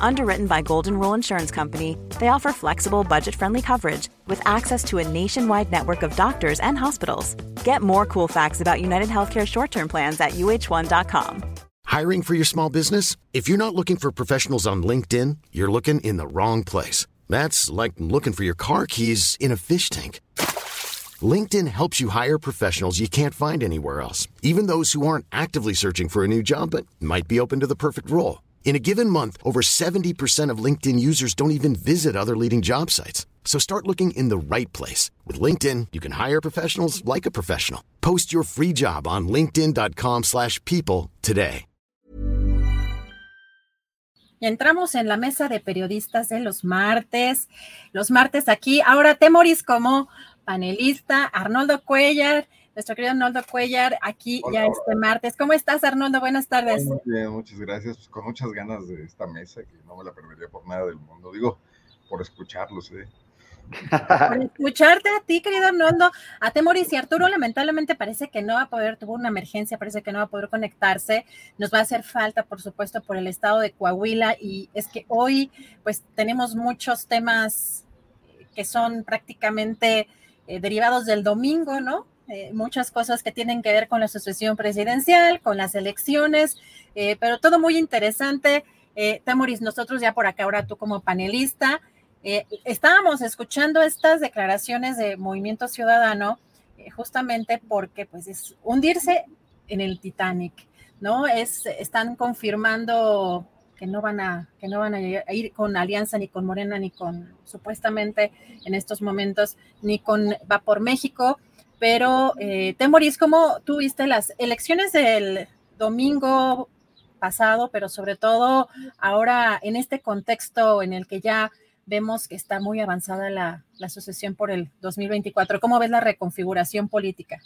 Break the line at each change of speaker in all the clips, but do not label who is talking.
Underwritten by Golden Rule Insurance Company, they offer flexible, budget friendly coverage with access to a nationwide network of doctors and hospitals. Get more cool facts about United Healthcare short term plans at uh1.com.
Hiring for your small business? If you're not looking for professionals on LinkedIn, you're looking in the wrong place. That's like looking for your car keys in a fish tank. LinkedIn helps you hire professionals you can't find anywhere else, even those who aren't actively searching for a new job but might be open to the perfect role. In a given month, over 70% of LinkedIn users don't even visit other leading job sites. So start looking in the right place. With LinkedIn, you can hire professionals like a professional. Post your free job on linkedin.com slash people today.
Entramos en la mesa de periodistas de los martes. Los martes aquí. Ahora, Temoris como panelista, Arnoldo Cuellar, nuestro querido Arnoldo Cuellar, aquí ya este martes. ¿Cómo estás, Arnoldo? Buenas tardes.
Muy bien, muchas gracias. Pues con muchas ganas de esta mesa, que no me la perdería por nada del mundo. Digo, por escucharlos, ¿eh?
Por escucharte a ti, querido Arnoldo, a Temoris y Arturo, lamentablemente parece que no va a poder, tuvo una emergencia, parece que no va a poder conectarse. Nos va a hacer falta, por supuesto, por el estado de Coahuila. Y es que hoy, pues, tenemos muchos temas que son prácticamente eh, derivados del domingo, ¿no? Eh, muchas cosas que tienen que ver con la sucesión presidencial, con las elecciones, eh, pero todo muy interesante. Temoris, nosotros ya por acá, ahora tú como panelista, estábamos escuchando estas declaraciones de Movimiento Ciudadano justamente porque pues es hundirse en el Titanic, ¿no? Es, están confirmando que no van a, que no van a ir con Alianza ni con Morena ni con supuestamente en estos momentos ni con Va por México. Pero eh, Temoris, ¿cómo tú viste las elecciones del domingo pasado, pero sobre todo ahora en este contexto en el que ya vemos que está muy avanzada la, la sucesión por el 2024? ¿Cómo ves la reconfiguración política?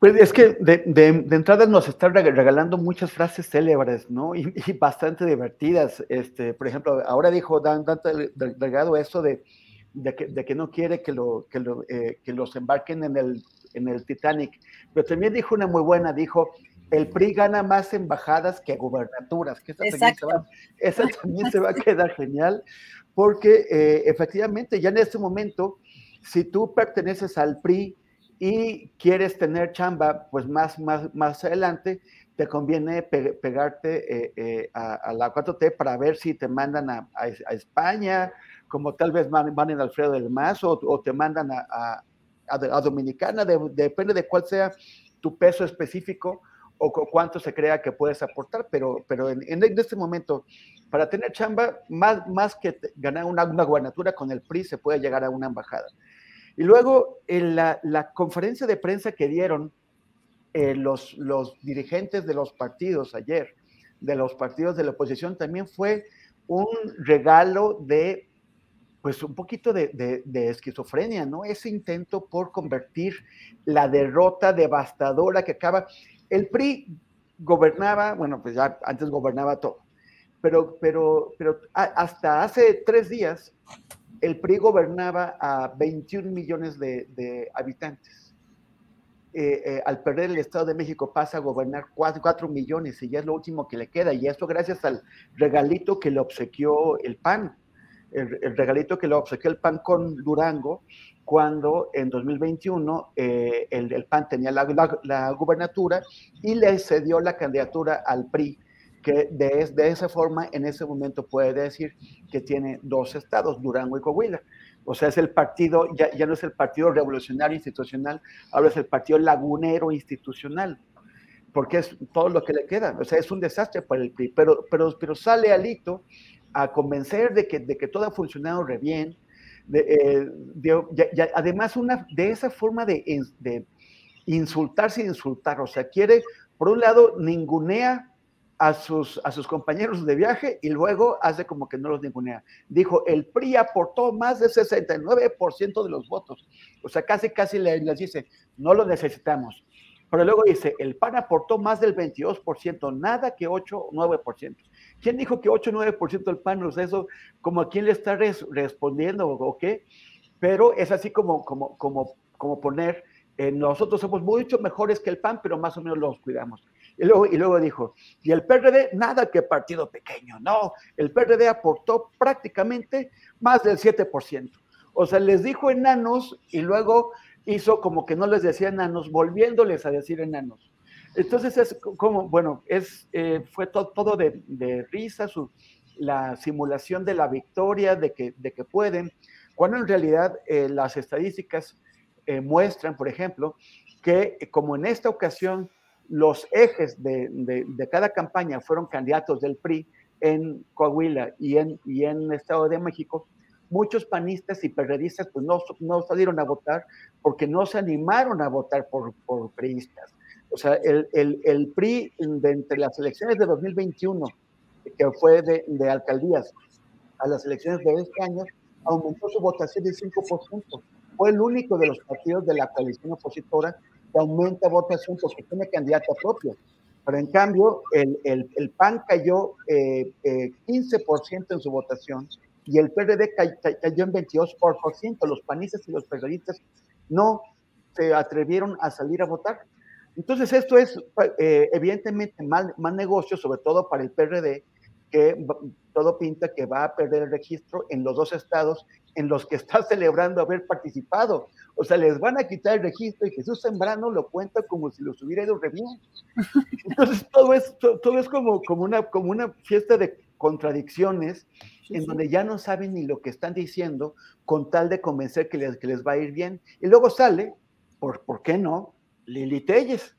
Pues es que de, de, entrada nos están regalando muchas frases célebres, ¿no? Y, bastante divertidas. Este, por ejemplo, ahora dijo Dan, Dante Delgado eso de, de, que, de, que, no quiere que, lo, que, lo, eh, que los embarquen en el, en el Titanic. Pero también dijo una muy buena, dijo, el PRI gana más embajadas que gubernaturas. Que esa, también se, va, esa también se va a quedar genial, porque eh, efectivamente ya en este momento, si tú perteneces al PRI, y quieres tener chamba, pues más, más, más adelante, te conviene pegarte eh, eh, a, la 4T para ver si te mandan a, a, España, como tal vez van, van en Alfredo del Mazo, o, te mandan a, a Dominicana, depende de cuál sea tu peso específico o cuánto se crea que puedes aportar, pero, pero en, en este momento, para tener chamba, más, más que ganar una, una gubernatura con el PRI, se puede llegar a una embajada. Y luego, en la, conferencia de prensa que dieron eh, los, los dirigentes de los partidos ayer, de los partidos de la oposición, también fue un regalo de, pues un poquito de, esquizofrenia, ¿no? Ese intento por convertir la derrota devastadora que acaba. El PRI gobernaba, bueno, pues ya antes gobernaba todo, pero, pero, pero hasta hace tres días el PRI gobernaba a 21 millones de, habitantes. Eh, eh, al perder el Estado de México pasa a gobernar 4, millones y ya es lo último que le queda. Y esto gracias al regalito que le obsequió el PAN, el, regalito que le obsequió el PAN con Durango, cuando en 2021 eh, el, PAN tenía la, la, gubernatura y le cedió la candidatura al PRI que de, de, esa forma en ese momento puede decir que tiene dos estados, Durango y Coahuila. O sea, es el partido, ya, ya no es el partido revolucionario institucional, ahora es el partido lagunero institucional, porque es todo lo que le queda. O sea, es un desastre para el PRI, pero, pero, pero sale Alito a convencer de que, de que todo ha funcionado re bien. Eh, además, una, de esa forma de, de insultar sin insultar, o sea, quiere, por un lado, ningunea a sus, a sus compañeros de viaje y luego hace como que no los ningunea. Dijo, el PRI aportó más del 69% de los votos. O sea, casi, casi les dice, no lo necesitamos. Pero luego dice, el PAN aportó más del 22%, nada que 8 o 9%. ¿Quién dijo que 8 o 9% del PAN? O sea, eso, como a quién le está respondiendo o qué. Pero es así como, como, como, como poner, eh, nosotros somos mucho mejores que el PAN, pero más o menos los cuidamos. Y luego, y luego dijo, y el PRD, nada que partido pequeño, no, el PRD aportó prácticamente más del 7%. O sea, les dijo enanos y luego hizo como que no les decía enanos, volviéndoles a decir enanos. Entonces es como, bueno, es, eh, fue todo de, de, risa, su, la simulación de la victoria, de que, de que pueden, cuando en realidad eh, las estadísticas eh, muestran, por ejemplo, que como en esta ocasión los ejes de, de, cada campaña fueron candidatos del PRI en Coahuila y en, y en Estado de México, muchos panistas y periodistas pues no, no salieron a votar porque no se animaron a votar por, por priistas. O sea, el, el, el PRI de entre las elecciones de 2021, que fue de, de alcaldías, a las elecciones de este año, aumentó su votación de 5%. Fue el único de los partidos de la coalición opositora que aumenta votación porque tiene candidata propia. Pero en cambio, el, el, el PAN cayó eh, eh, 15% en su votación y el PRD cayó en 22%. Los panistas y los periodistas no se atrevieron a salir a votar. Entonces, esto es eh, evidentemente mal, mal negocio, sobre todo para el PRD, que todo pinta que va a perder el registro en los dos estados en los que está celebrando haber participado. O sea, les van a quitar el registro y Jesús Sembrano lo cuenta como si los hubiera ido re bien. Entonces, todo es, todo es como, como, una, como una fiesta de contradicciones en donde ya no saben ni lo que están diciendo con tal de convencer que les, que les va a ir bien. Y luego sale, por, ¿por qué no? Lili Telles.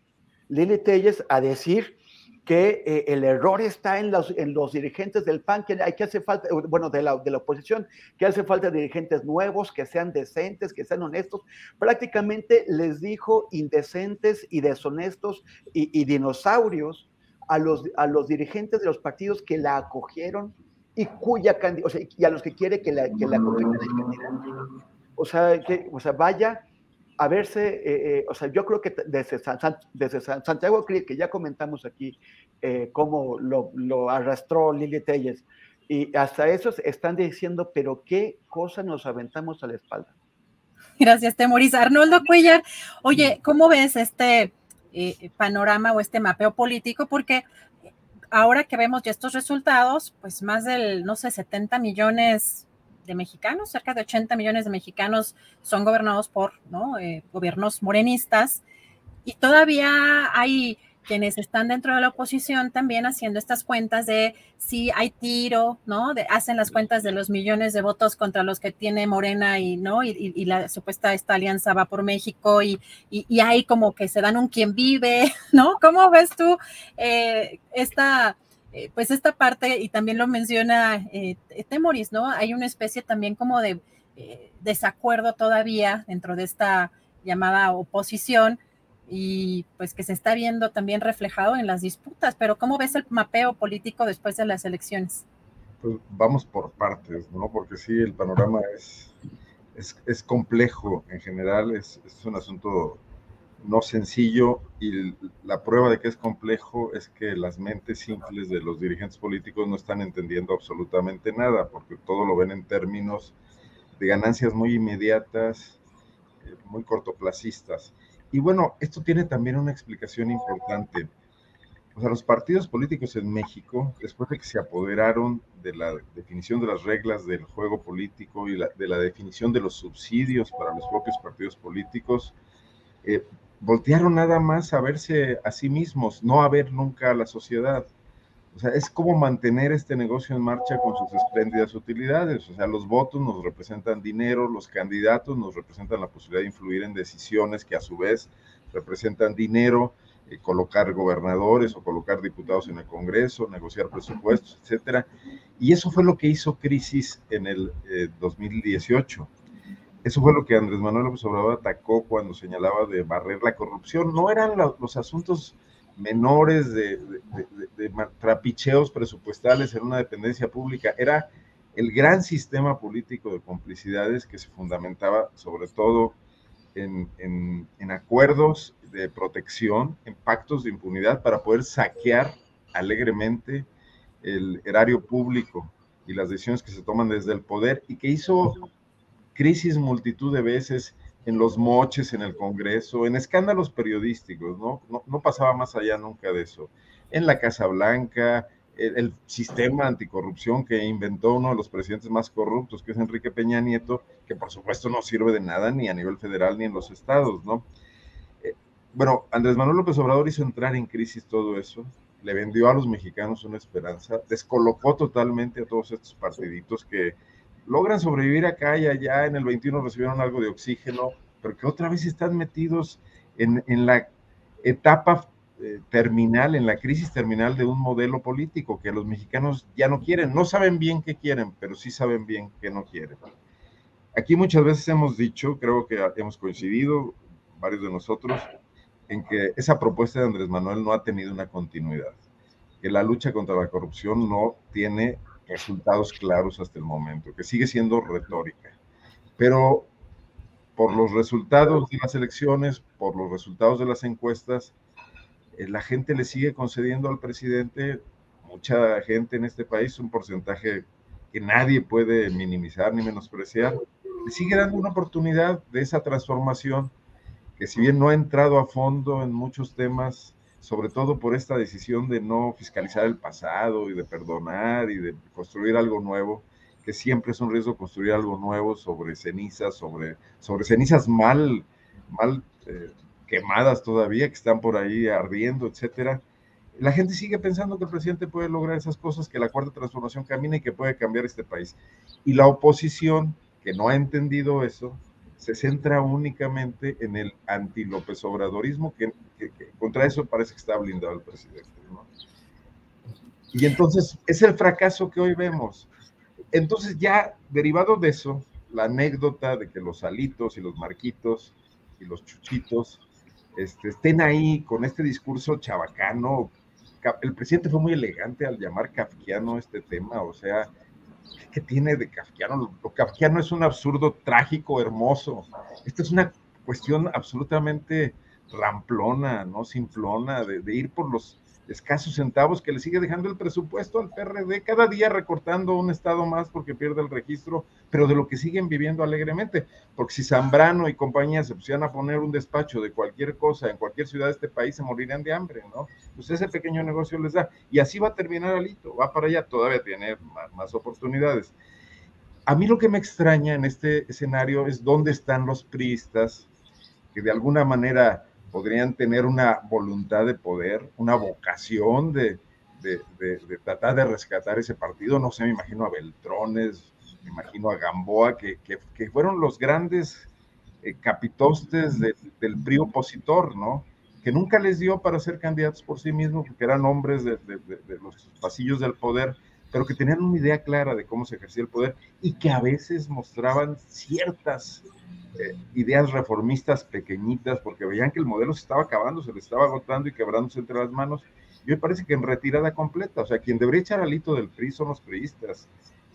Lili Telles a decir que eh, el error está en los, en los dirigentes del PAN, que hay que hace falta, bueno, de la, de la oposición, que hace falta dirigentes nuevos, que sean decentes, que sean honestos. Prácticamente les dijo indecentes y deshonestos y, y dinosaurios a los, a los dirigentes de los partidos que la acogieron y cuya o sea, y a los que quiere que la, que la O sea, que, o sea, vaya a verse, eh, eh, o sea, yo creo que desde, desde Santiago que ya comentamos aquí eh, cómo lo, lo, arrastró Lili Telles, y hasta esos están diciendo, pero qué cosa nos aventamos a la espalda.
Gracias, Temoris. Arnoldo Cuellar, oye, ¿cómo ves este panorama o este mapeo político? Porque ahora que vemos ya estos resultados, pues más del, no sé, 70 millones de mexicanos, cerca de 80 millones de mexicanos son gobernados por ¿no? Eh, gobiernos morenistas y todavía hay quienes están dentro de la oposición también haciendo estas cuentas de si hay tiro, ¿no? De, hacen las cuentas de los millones de votos contra los que tiene Morena y, ¿no? Y, la supuesta esta alianza va por México y, y, hay como que se dan un quien vive, ¿no? ¿Cómo ves tú eh, esta eh, pues esta parte, y también lo menciona eh, Temoris, ¿no? Hay una especie también como de eh, desacuerdo todavía dentro de esta llamada oposición y pues que se está viendo también reflejado en las disputas, pero ¿cómo ves el mapeo político después de las elecciones?
Pues vamos por partes, ¿no? Porque sí, el panorama es, es, complejo en general, es, es un asunto no sencillo y la prueba de que es complejo es que las mentes simples de los dirigentes políticos no están entendiendo absolutamente nada, porque todo lo ven en términos de ganancias muy inmediatas, eh, muy cortoplacistas. Y bueno, esto tiene también una explicación importante. O sea, los partidos políticos en México, después de que se apoderaron de la definición de las reglas del juego político y de la definición de los subsidios para los propios partidos políticos, eh, voltearon nada más a verse a sí mismos, no a ver nunca a la sociedad. O sea, es como mantener este negocio en marcha con sus espléndidas utilidades. O sea, los votos nos representan dinero, los candidatos nos representan la posibilidad de influir en decisiones que a su vez representan dinero, eh, colocar gobernadores o colocar diputados en el Congreso, negociar presupuestos, etcétera. Y eso fue lo que hizo crisis en el 2018 eh, eso fue lo que Andrés Manuel López Obrador atacó cuando señalaba de barrer la corrupción. No eran los asuntos menores de, trapicheos presupuestales en una dependencia pública. Era el gran sistema político de complicidades que se fundamentaba sobre todo en, en, acuerdos de protección, en pactos de impunidad para poder saquear alegremente el erario público y las decisiones que se toman desde el poder y que hizo crisis multitud de veces en los moches en el Congreso, en escándalos periodísticos, ¿no? No, pasaba más allá nunca de eso. En la Casa Blanca, el, sistema anticorrupción que inventó uno de los presidentes más corruptos, que es Enrique Peña Nieto, que por supuesto no sirve de nada ni a nivel federal ni en los estados, ¿no? Eh, bueno, Andrés Manuel López Obrador hizo entrar en crisis todo eso, le vendió a los mexicanos una esperanza, descolocó totalmente a todos estos partiditos que logran sobrevivir acá y allá, en el 21 recibieron algo de oxígeno, pero que otra vez están metidos en, la etapa eh, terminal, en la crisis terminal de un modelo político que los mexicanos ya no quieren, no saben bien qué quieren, pero sí saben bien qué no quieren. Aquí muchas veces hemos dicho, creo que hemos coincidido, varios de nosotros, en que esa propuesta de Andrés Manuel no ha tenido una continuidad, que la lucha contra la corrupción no tiene resultados claros hasta el momento, que sigue siendo retórica. Pero por los resultados de las elecciones, por los resultados de las encuestas, eh, la gente le sigue concediendo al presidente, mucha gente en este país, un porcentaje que nadie puede minimizar ni menospreciar, le sigue dando una oportunidad de esa transformación que si bien no ha entrado a fondo en muchos temas, sobre todo por esta decisión de no fiscalizar el pasado y de perdonar y de construir algo nuevo, que siempre es un riesgo construir algo nuevo sobre cenizas, sobre, sobre cenizas mal, mal eh, quemadas todavía, que están por ahí ardiendo, etcétera. La gente sigue pensando que el presidente puede lograr esas cosas, que la cuarta transformación camina y que puede cambiar este país. Y la oposición, que no ha entendido eso, se centra únicamente en el anti-López Obradorismo, que, contra eso parece que está blindado el presidente. Y entonces es el fracaso que hoy vemos. Entonces ya derivado de eso, la anécdota de que los alitos y los marquitos y los chuchitos este, estén ahí con este discurso chabacano. El presidente fue muy elegante al llamar kafkiano este tema, o sea, ¿qué tiene de kafkiano? Lo kafkiano es un absurdo trágico, hermoso. Esto es una cuestión absolutamente ramplona, ¿no? Simplona, de, de ir por los escasos centavos que le sigue dejando el presupuesto al PRD, cada día recortando un estado más porque pierde el registro, pero de lo que siguen viviendo alegremente, porque si Zambrano y compañía se pusieran a poner un despacho de cualquier cosa en cualquier ciudad de este país, se morirían de hambre, ¿no? Pues ese pequeño negocio les da, y así va a terminar Alito, va para allá, todavía tiene más, más oportunidades. A mí lo que me extraña en este escenario es dónde están los priistas que de alguna manera podrían tener una voluntad de poder, una vocación de, tratar de rescatar ese partido. No sé, me imagino a Beltrones, me imagino a Gamboa, que, fueron los grandes eh, capitostes del PRI opositor, ¿no? Que nunca les dio para ser candidatos por sí mismos, porque eran hombres de, los pasillos del poder, pero que tenían una idea clara de cómo se ejercía el poder y que a veces mostraban ciertas eh, ideas reformistas pequeñitas, porque veían que el modelo se estaba acabando, se le estaba agotando y quebrándose entre las manos. Y me parece que en retirada completa, o sea, quien debería echar alito del PRI son los priistas,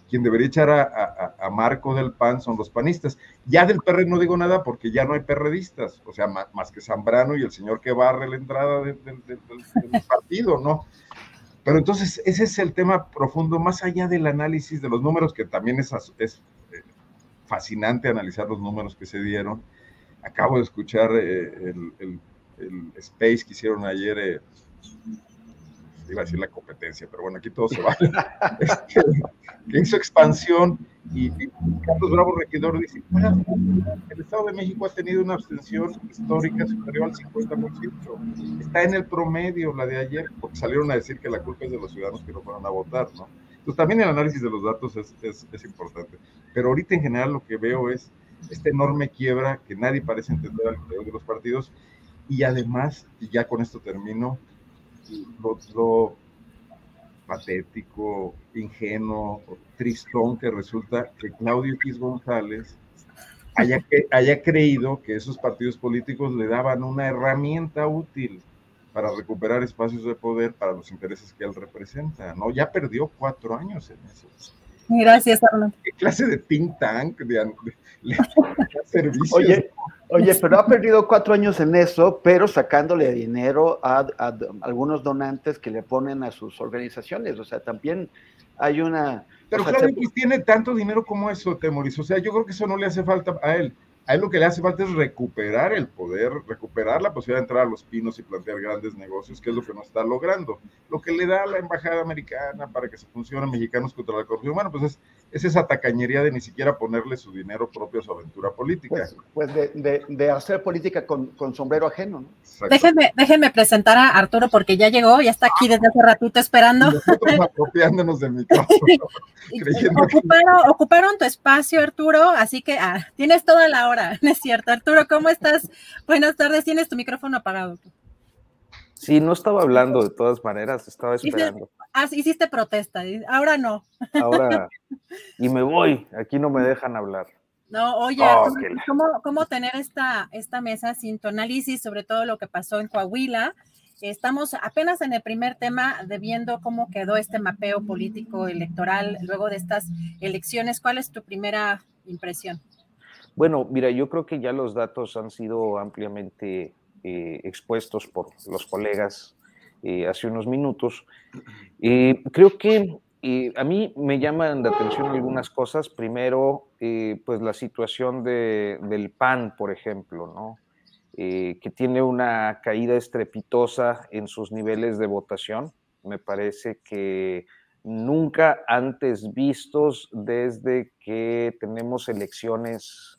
quien debería echar a, Marco del PAN son los panistas. Ya del PRD no digo nada porque ya no hay perredistas, o sea, más, que Zambrano y el señor que barre la entrada del partido, ¿no? Pero entonces ese es el tema profundo, más allá del análisis de los números, que también es, es fascinante analizar los números que se dieron. Acabo de escuchar eh, el, space que hicieron ayer, eh, iba a decir la competencia, pero bueno, aquí todo se vale. Este, que hizo expansión y, Carlos Bravo Regidor dice, el Estado de México ha tenido una abstención histórica superior al 50%. Está en el promedio la de ayer, porque salieron a decir que la culpa es de los ciudadanos que no fueron a votar, ¿no? Pues también el análisis de los datos es, es, importante. Pero ahorita en general lo que veo es esta enorme quiebra que nadie parece entender al de los partidos y además, y ya con esto termino, lo, patético, ingenuo, tristón que resulta que Claudio X González haya, haya creído que esos partidos políticos le daban una herramienta útil para recuperar espacios de poder para los intereses que él representa, ¿no? Ya perdió cuatro años en eso.
Gracias, Arnold.
¿Qué clase de think tank de, de,
servicios? Oye, oye, pero ha perdido cuatro años en eso, pero sacándole dinero a, a, algunos donantes que le ponen a sus organizaciones. O sea, también hay una.
Pero
claro,
que tiene tanto dinero como eso, Temoris. O sea, yo creo que eso no le hace falta a él a él lo que le hace falta es recuperar el poder, recuperar la posibilidad de entrar a los pinos y plantear grandes negocios, que es lo que no está logrando. Lo que le da la embajada americana para que se funcionen mexicanos contra la corrupción, bueno, pues es, es esa tacañería de ni siquiera ponerle su dinero propio a su aventura política.
Pues, pues de, de, de, hacer política con, con sombrero ajeno, ¿no?
Déjenme, déjenme, presentar a Arturo porque ya llegó, ya está aquí desde hace ratito esperando.
nosotros apropiándonos del micrófono.
ocuparon, ocuparon, tu espacio, Arturo, así que ah, tienes toda la hora, ¿no es cierto? Arturo, ¿cómo estás? Buenas tardes, tienes tu micrófono apagado.
Sí, no estaba hablando de todas maneras, estaba esperando.
Ah, hiciste protesta, ahora no.
Ahora, y me voy, aquí no me dejan hablar.
No, oye, oh, ¿cómo, ¿cómo, tener esta, esta mesa sin tu análisis sobre todo lo que pasó en Coahuila? Estamos apenas en el primer tema de viendo cómo quedó este mapeo político electoral luego de estas elecciones. ¿Cuál es tu primera impresión?
Bueno, mira, yo creo que ya los datos han sido ampliamente eh, expuestos por los colegas eh, hace unos minutos. Eh, creo que a mí me llaman la atención algunas cosas. Primero, pues la situación de, del PAN, por ejemplo, ¿no? que tiene una caída estrepitosa en sus niveles de votación. Me parece que nunca antes vistos desde que tenemos elecciones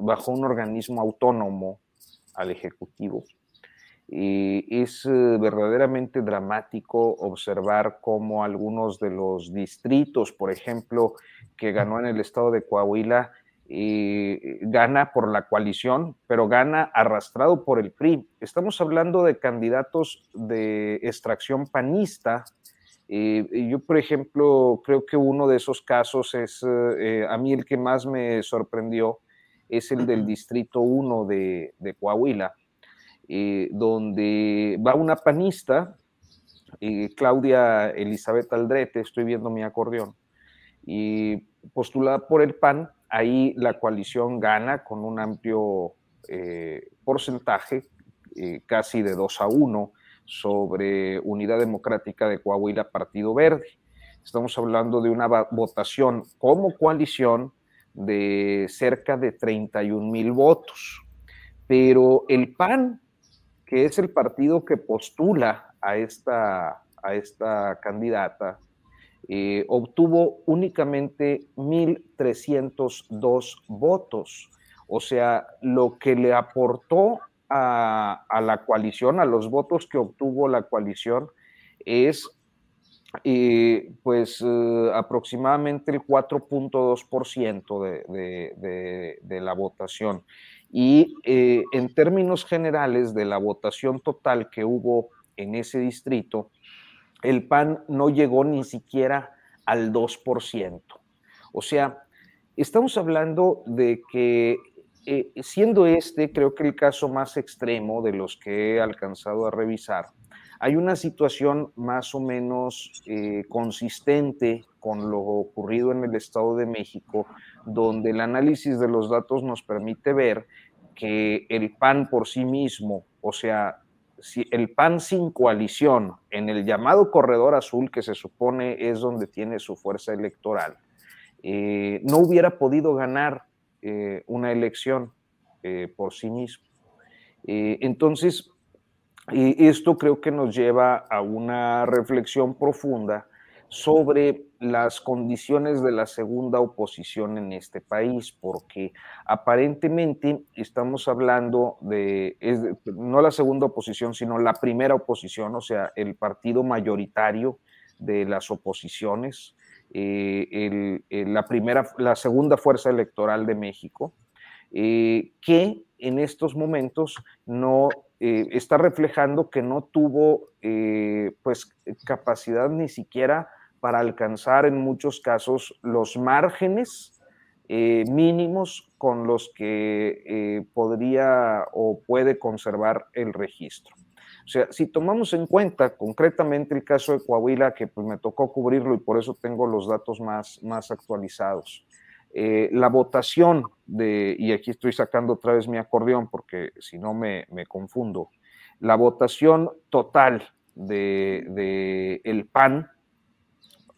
bajo un organismo autónomo al Ejecutivo. Y es eh, verdaderamente dramático observar cómo algunos de los distritos, por ejemplo, que ganó en el estado de Coahuila, eh, gana por la coalición, pero gana arrastrado por el PRI. Estamos hablando de candidatos de extracción panista. Eh, yo, por ejemplo, creo que uno de esos casos es, a mí el que más me sorprendió, es el del Distrito 1 de, Coahuila, eh, donde va una panista, eh, Claudia Elizabeth Aldrete, estoy viendo mi acordeón, y postulada por el PAN, ahí la coalición gana con un amplio eh, porcentaje, casi de 2 a 1, sobre Unidad Democrática de Coahuila, Partido Verde. Estamos hablando de una votación como coalición de cerca de 31 mil votos. Pero el PAN, que es el partido que postula a esta, a esta candidata, eh, obtuvo únicamente 1.302 votos. O sea, lo que le aportó a, a, la coalición, a los votos que obtuvo la coalición, es pues eh, aproximadamente el 4.2% de, de, de, la votación. Y eh, en términos generales de la votación total que hubo en ese distrito, el PAN no llegó ni siquiera al 2%. O sea, estamos hablando de que eh, siendo este, creo que el caso más extremo de los que he alcanzado a revisar, hay una situación más o menos eh, consistente con lo ocurrido en el Estado de México, donde el análisis de los datos nos permite ver que el PAN por sí mismo, o sea, el PAN sin coalición en el llamado corredor azul, que se supone es donde tiene su fuerza electoral, eh, no hubiera podido ganar eh, una elección por sí mismo. entonces, y esto creo que nos lleva a una reflexión profunda sobre las condiciones de la segunda oposición en este país, porque aparentemente estamos hablando de, no la segunda oposición, sino la primera oposición, o sea, el partido mayoritario de las oposiciones, eh, la, primera, la segunda fuerza electoral de México, eh, que en estos momentos no eh, está reflejando que no tuvo eh, pues capacidad ni siquiera para alcanzar en muchos casos los márgenes eh, mínimos con los que podría o puede conservar el registro. O sea, si tomamos en cuenta concretamente el caso de Coahuila, que pues me tocó cubrirlo y por eso tengo los datos más, más actualizados. Eh, la votación de, y aquí estoy sacando otra vez mi acordeón porque si no me, me, confundo, la votación total de, de, el PAN,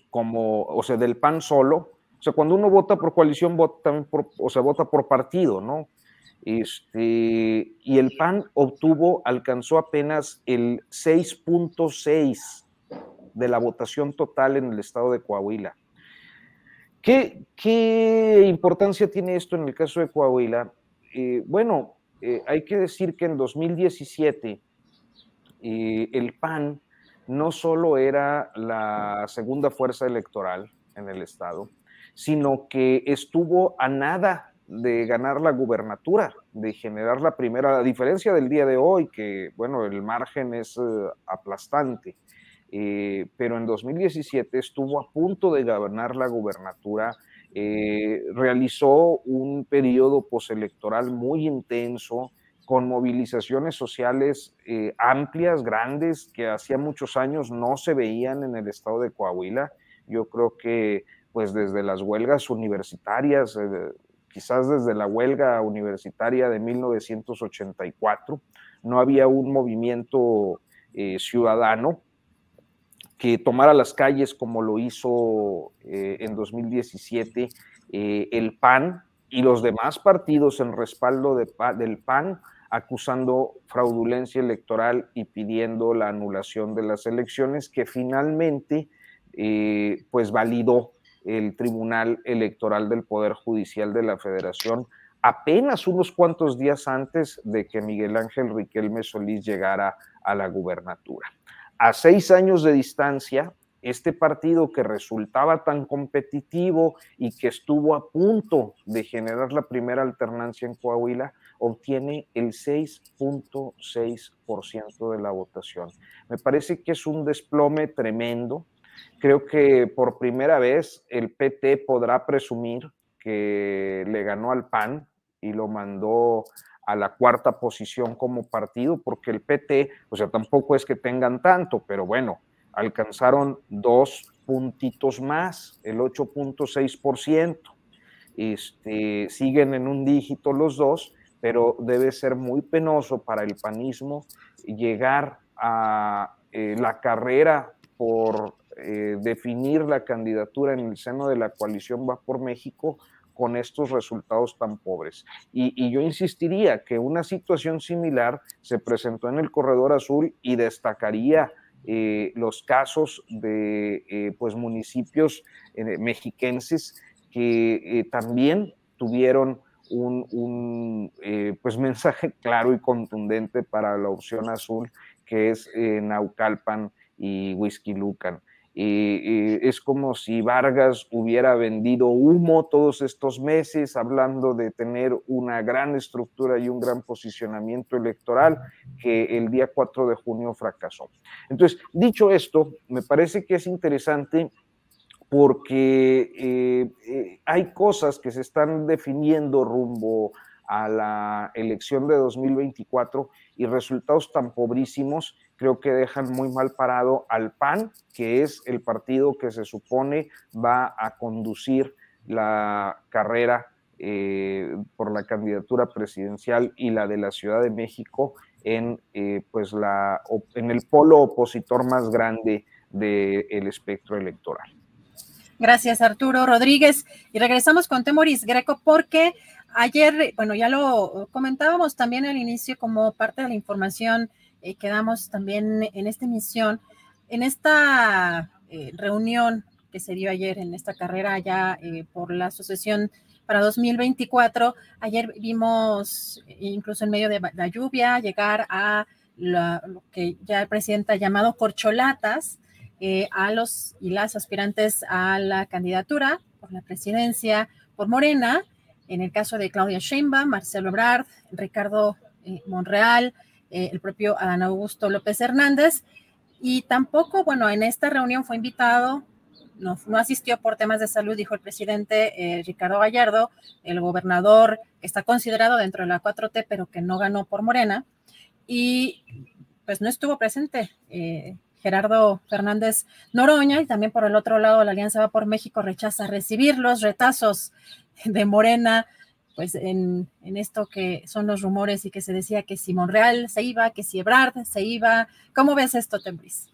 como, o sea, del PAN solo, o sea, cuando uno vota por coalición, vota también por, o sea, vota por partido, ¿no? Este, y el PAN obtuvo, alcanzó apenas el 6.6 de la votación total en el estado de Coahuila. ¿Qué, qué importancia tiene esto en el caso de Coahuila? Eh, bueno, eh, hay que decir que en 2017 eh, el PAN no solo era la segunda fuerza electoral en el estado, sino que estuvo a nada de ganar la gubernatura, de generar la primera, a diferencia del día de hoy, que bueno, el margen es eh, aplastante, eh, pero en 2017 estuvo a punto de ganar la gubernatura, eh, realizó un periodo postelectoral muy intenso, con movilizaciones sociales amplias, grandes, que hacía muchos años no se veían en el estado de Coahuila. Yo creo que pues desde las huelgas universitarias, quizás desde la huelga universitaria de 1984, no había un movimiento eh, ciudadano que tomara las calles como lo hizo eh, en 2017 eh, el PAN y los demás partidos en respaldo de, del PAN acusando fraudulencia electoral y pidiendo la anulación de las elecciones que finalmente pues validó el Tribunal Electoral del Poder Judicial de la Federación apenas unos cuantos días antes de que Miguel Ángel Riquelme Solís llegara a la gubernatura. A seis años de distancia, este partido que resultaba tan competitivo y que estuvo a punto de generar la primera alternancia en Coahuila, obtiene el 6.6% de la votación. Me parece que es un desplome tremendo Creo que por primera vez el PT podrá presumir que le ganó al PAN y lo mandó a la cuarta posición como partido, porque el PT, o sea, tampoco es que tengan tanto, pero bueno, alcanzaron dos puntitos más, el 8.6%. Este, siguen en un dígito los dos, pero debe ser muy penoso para el panismo llegar a eh, la carrera por eh, definir la candidatura en el seno de la coalición Va por México con estos resultados tan pobres. Y, yo insistiría que una situación similar se presentó en el Corredor Azul y destacaría eh, los casos de eh, pues municipios mexiquenses que también tuvieron un, un pues mensaje claro y contundente para la opción azul, que es Naucalpan y Whisky es como si Vargas hubiera vendido humo todos estos meses, hablando de tener una gran estructura y un gran posicionamiento electoral que el día 4 de junio fracasó. Entonces, dicho esto, me parece que es interesante porque eh, eh, hay cosas que se están definiendo rumbo a la elección de 2024 y resultados tan pobrísimos creo que dejan muy mal parado al PAN, que es el partido que se supone va a conducir la carrera eh, por la candidatura presidencial y la de la Ciudad de México en, eh, pues la, en el polo opositor más grande del espectro electoral.
Gracias, Arturo Rodríguez. Y regresamos con Temoris Greco porque ayer, bueno, ya lo comentábamos también al inicio como parte de la información eh, que damos también en esta emisión, en esta eh, reunión que se dio ayer en esta carrera ya eh, por la Asociación para 2024. Ayer vimos, incluso en medio de la lluvia, llegar a lo que ya el presidente ha llamado corcholatas a los y las aspirantes a la candidatura por la presidencia por Morena, en el caso de Claudia Sheinbaum, Marcelo Ebrard, Ricardo Monreal, eh, el propio Adán Augusto López Hernández. Y tampoco, bueno, en esta reunión fue invitado, no, no asistió por temas de salud, dijo el presidente eh, Ricardo Gallardo, el gobernador está considerado dentro de la 4T, pero que no ganó por Morena. Y pues no estuvo presente. Eh, Gerardo Fernández Noroña y también por el otro lado la Alianza Va por México rechaza recibir los retazos de Morena pues en, en, esto que son los rumores y que se decía que si Monreal se iba, que si Ebrard se iba. ¿Cómo ves esto, Tembris?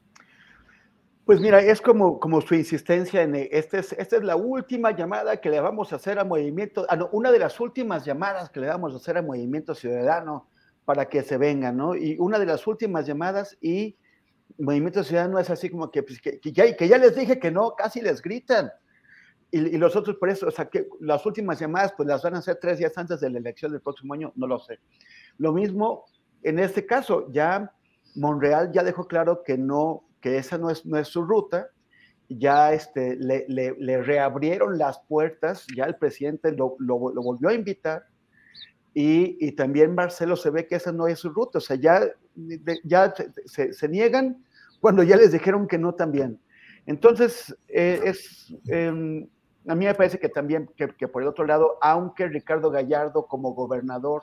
Pues mira, es como, como su insistencia en este es, esta es la última llamada que le vamos a hacer a Movimiento, ah, no, una de las últimas llamadas que le vamos a hacer a Movimiento Ciudadano para que se venga, ¿no? Y una de las últimas llamadas y Movimiento Ciudadano es así como que, pues, que, que, ya, que ya les dije que no, casi les gritan. Y, los otros, por eso, o sea, que las últimas llamadas, pues las van a hacer tres días antes de la elección del próximo año, no lo sé. Lo mismo en este caso, ya Monreal ya dejó claro que no, que esa no es, no es su ruta, ya este, le, le, reabrieron las puertas, ya el presidente lo, lo, volvió a invitar, y, y, también Marcelo se ve que esa no es su ruta, o sea, ya, ya se, se niegan cuando ya les dijeron que no también. Entonces, eh, es, eh, a mí me parece que también, que, por el otro lado, aunque Ricardo Gallardo como gobernador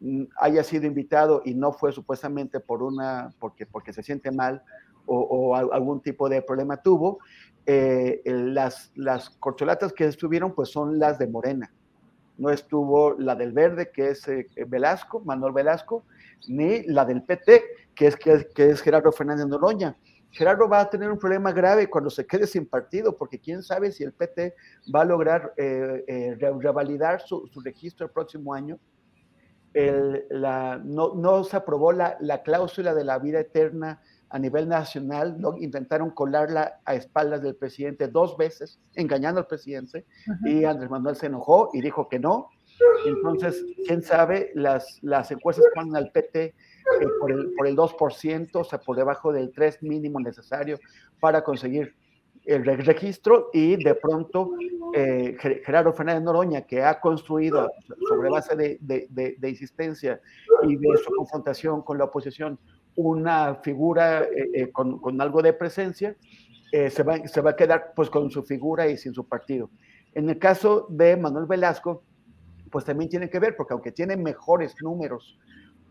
mm, haya sido invitado y no fue supuestamente por una, porque, porque se siente mal o, algún tipo de problema tuvo, eh, las, las corcholatas que estuvieron pues son las de Morena. No estuvo la del Verde, que es eh, Velasco, Manuel Velasco, ni la del PT, que es, que, que es Gerardo Fernández Noroña. Gerardo va a tener un problema grave cuando se quede sin partido, porque quién sabe si el PT va a lograr eh, eh, revalidar su, registro el próximo año. no, se aprobó la, cláusula de la vida eterna a nivel nacional, ¿no? intentaron colarla a espaldas del presidente dos veces, engañando al presidente, y Andrés Manuel se enojó y dijo que no. Entonces, quién sabe, las, las encuestas ponen al PT eh, por, el, por el 2%, o sea, por debajo del 3 mínimo necesario para conseguir el registro y de pronto eh, Gerardo Fernández Noroña, que ha construido sobre base de, de, de, insistencia y de su confrontación con la oposición una figura eh, con, con, algo de presencia, se, va, se va a quedar pues con su figura y sin su partido. En el caso de Manuel Velasco, pues también tiene que ver, porque aunque tiene mejores números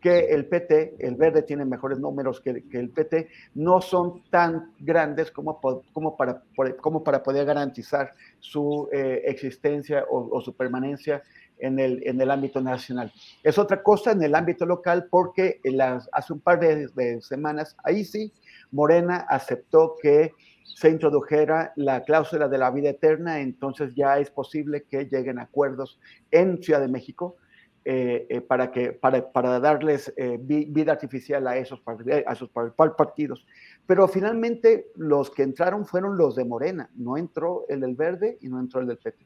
que el PT, el verde tiene mejores números que, el PT, no son tan grandes como, para, como para poder garantizar su eh, existencia o, su permanencia en el, en el ámbito nacional. Es otra cosa en el ámbito local porque las, hace un par de, semanas, ahí sí, Morena aceptó que se introdujera la cláusula de la vida eterna, entonces ya es posible que lleguen acuerdos en Ciudad de México eh, eh, para, que, para, para darles eh, vida artificial a esos, a esos partidos. Pero finalmente los que entraron fueron los de Morena, no entró el del Verde y no entró el del PT.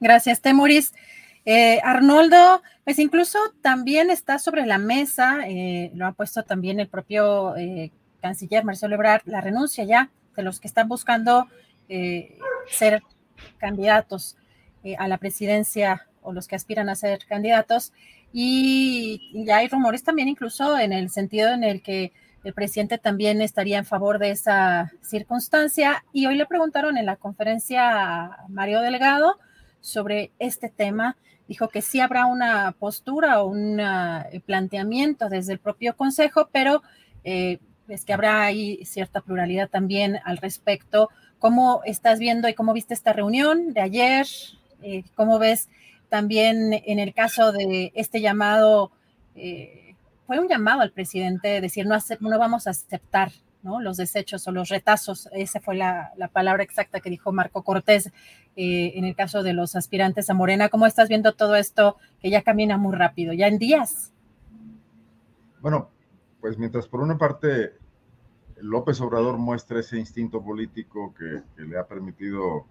Gracias, Temoris. Arnoldo, pues incluso también está sobre la mesa, lo ha puesto también el propio canciller Marcelo Ebrard, la renuncia ya de los que están buscando ser candidatos a la presidencia o los que aspiran a ser candidatos. Y ya hay rumores también incluso en el sentido en el que el presidente también estaría en favor de esa circunstancia. Y hoy le preguntaron en la conferencia a Mario Delgado sobre este tema. Dijo que sí habrá una postura o un eh, planteamiento desde el propio Consejo, pero eh, es que habrá ahí cierta pluralidad también al respecto. ¿Cómo estás viendo y cómo viste esta reunión de ayer? Eh, ¿Cómo ves también en el caso de este llamado, eh, fue un llamado al presidente, decir, no, no vamos a aceptar ¿no? los desechos o los retazos, esa fue la, palabra exacta que dijo Marco Cortés eh, en el caso de los aspirantes a Morena. ¿Cómo estás viendo todo esto que ya camina muy rápido, ya en días?
Bueno, pues mientras por una parte López Obrador muestra ese instinto político que le ha permitido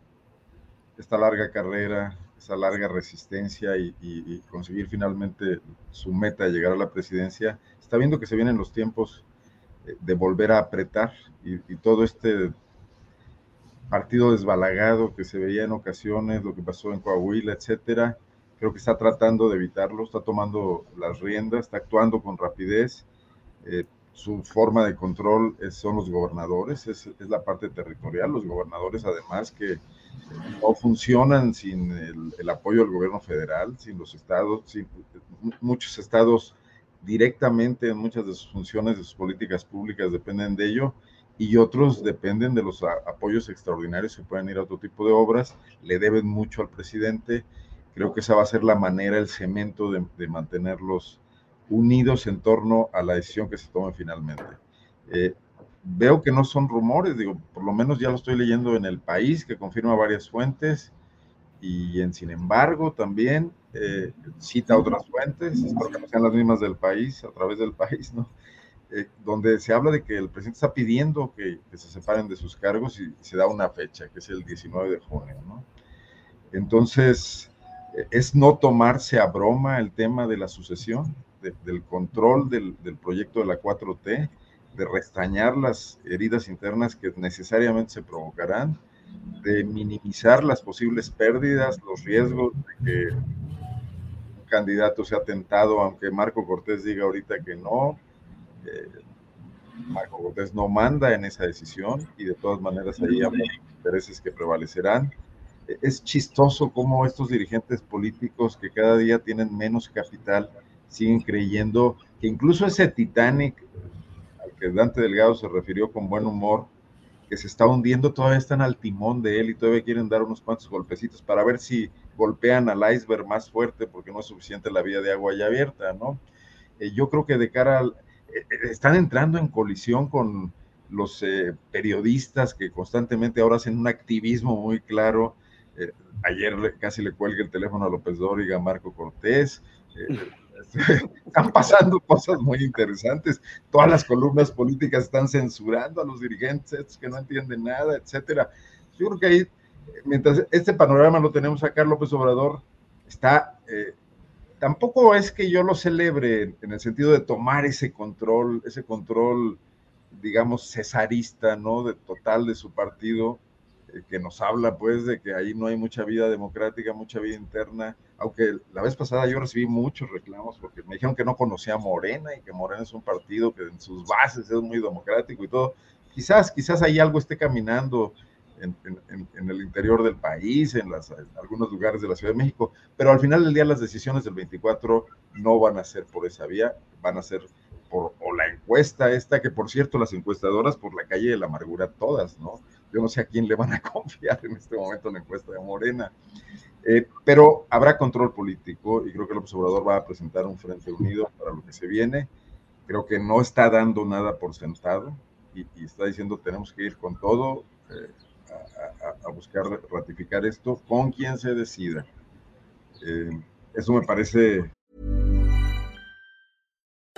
esta larga carrera, esa larga resistencia y, conseguir finalmente su meta de llegar a la presidencia, está viendo que se vienen los tiempos eh, de volver a apretar y, todo este partido desbalagado que se veía en ocasiones, lo que pasó en Coahuila, etcétera, creo que está tratando de evitarlo, está tomando las riendas, está actuando con rapidez. Eh, su forma de control son los gobernadores, es, es, la parte territorial, los gobernadores además que no funcionan sin el, apoyo del gobierno federal, sin los estados, muchos estados directamente en muchas de sus funciones, de sus políticas públicas dependen de ello, y otros dependen de los apoyos extraordinarios que pueden ir a otro tipo de obras, le deben mucho al presidente, creo que esa va a ser la manera, el cemento de, mantenerlos unidos en torno a la decisión que se tome finalmente. Eh, veo que no son rumores, digo, por lo menos ya lo estoy leyendo en el país, que confirma varias fuentes, y en Sin embargo también eh, cita otras fuentes, espero que no sean las mismas del país, a través del país, ¿no? Eh, donde se habla de que el presidente está pidiendo que, se separen de sus cargos y, se da una fecha, que es el 19 de junio, ¿no? Entonces, eh, es no tomarse a broma el tema de la sucesión, del control del, del proyecto de la 4T, de restañar las heridas internas que necesariamente se provocarán, de minimizar las posibles pérdidas, los riesgos de que un candidato sea tentado, aunque Marco Cortés diga ahorita que no. Eh, Marco Cortés no manda en esa decisión y de todas maneras hay intereses que prevalecerán. Es chistoso cómo estos dirigentes políticos que cada día tienen menos capital siguen creyendo que incluso ese Titanic que Dante Delgado se refirió con buen humor, se está hundiendo, todavía están al timón de él y todavía quieren dar unos cuantos golpecitos para ver si golpean al iceberg más fuerte porque no es suficiente la vía de agua ya abierta, ¿no? Eh, yo creo que de cara al... Eh, eh, están entrando en colisión con los periodistas que constantemente ahora hacen un activismo muy claro. ayer casi le cuelga el teléfono a López Dóriga, a Marco Cortés. están pasando cosas muy interesantes. Todas las columnas políticas están censurando a los dirigentes que no entienden nada, etcétera. Yo creo que ahí, mientras este panorama lo tenemos acá, López Obrador está. Eh, tampoco es que yo lo celebre en el sentido de tomar ese control, ese control, digamos, cesarista, ¿no? De total de su partido que nos habla pues de que ahí no hay mucha vida democrática, mucha vida interna, aunque la vez pasada yo recibí muchos reclamos porque me dijeron que no conocía a Morena y que Morena es un partido que en sus bases es muy democrático y todo. Quizás, quizás ahí algo esté caminando en, el interior del país, en, las, en algunos lugares de la Ciudad de México, pero al final del día las decisiones del 24 no van a ser por esa vía, van a ser por o la encuesta esta, que por cierto las encuestadoras por la calle de la amargura todas, ¿no? Yo no sé a quién le van a confiar en este momento en la encuesta de Morena. Eh, pero habrá control político y creo que el observador va a presentar un frente unido para lo que se viene. Creo que no está dando nada por sentado y, está diciendo tenemos que ir con todo eh, a, buscar ratificar esto con quien se decida. Eh, eso me parece.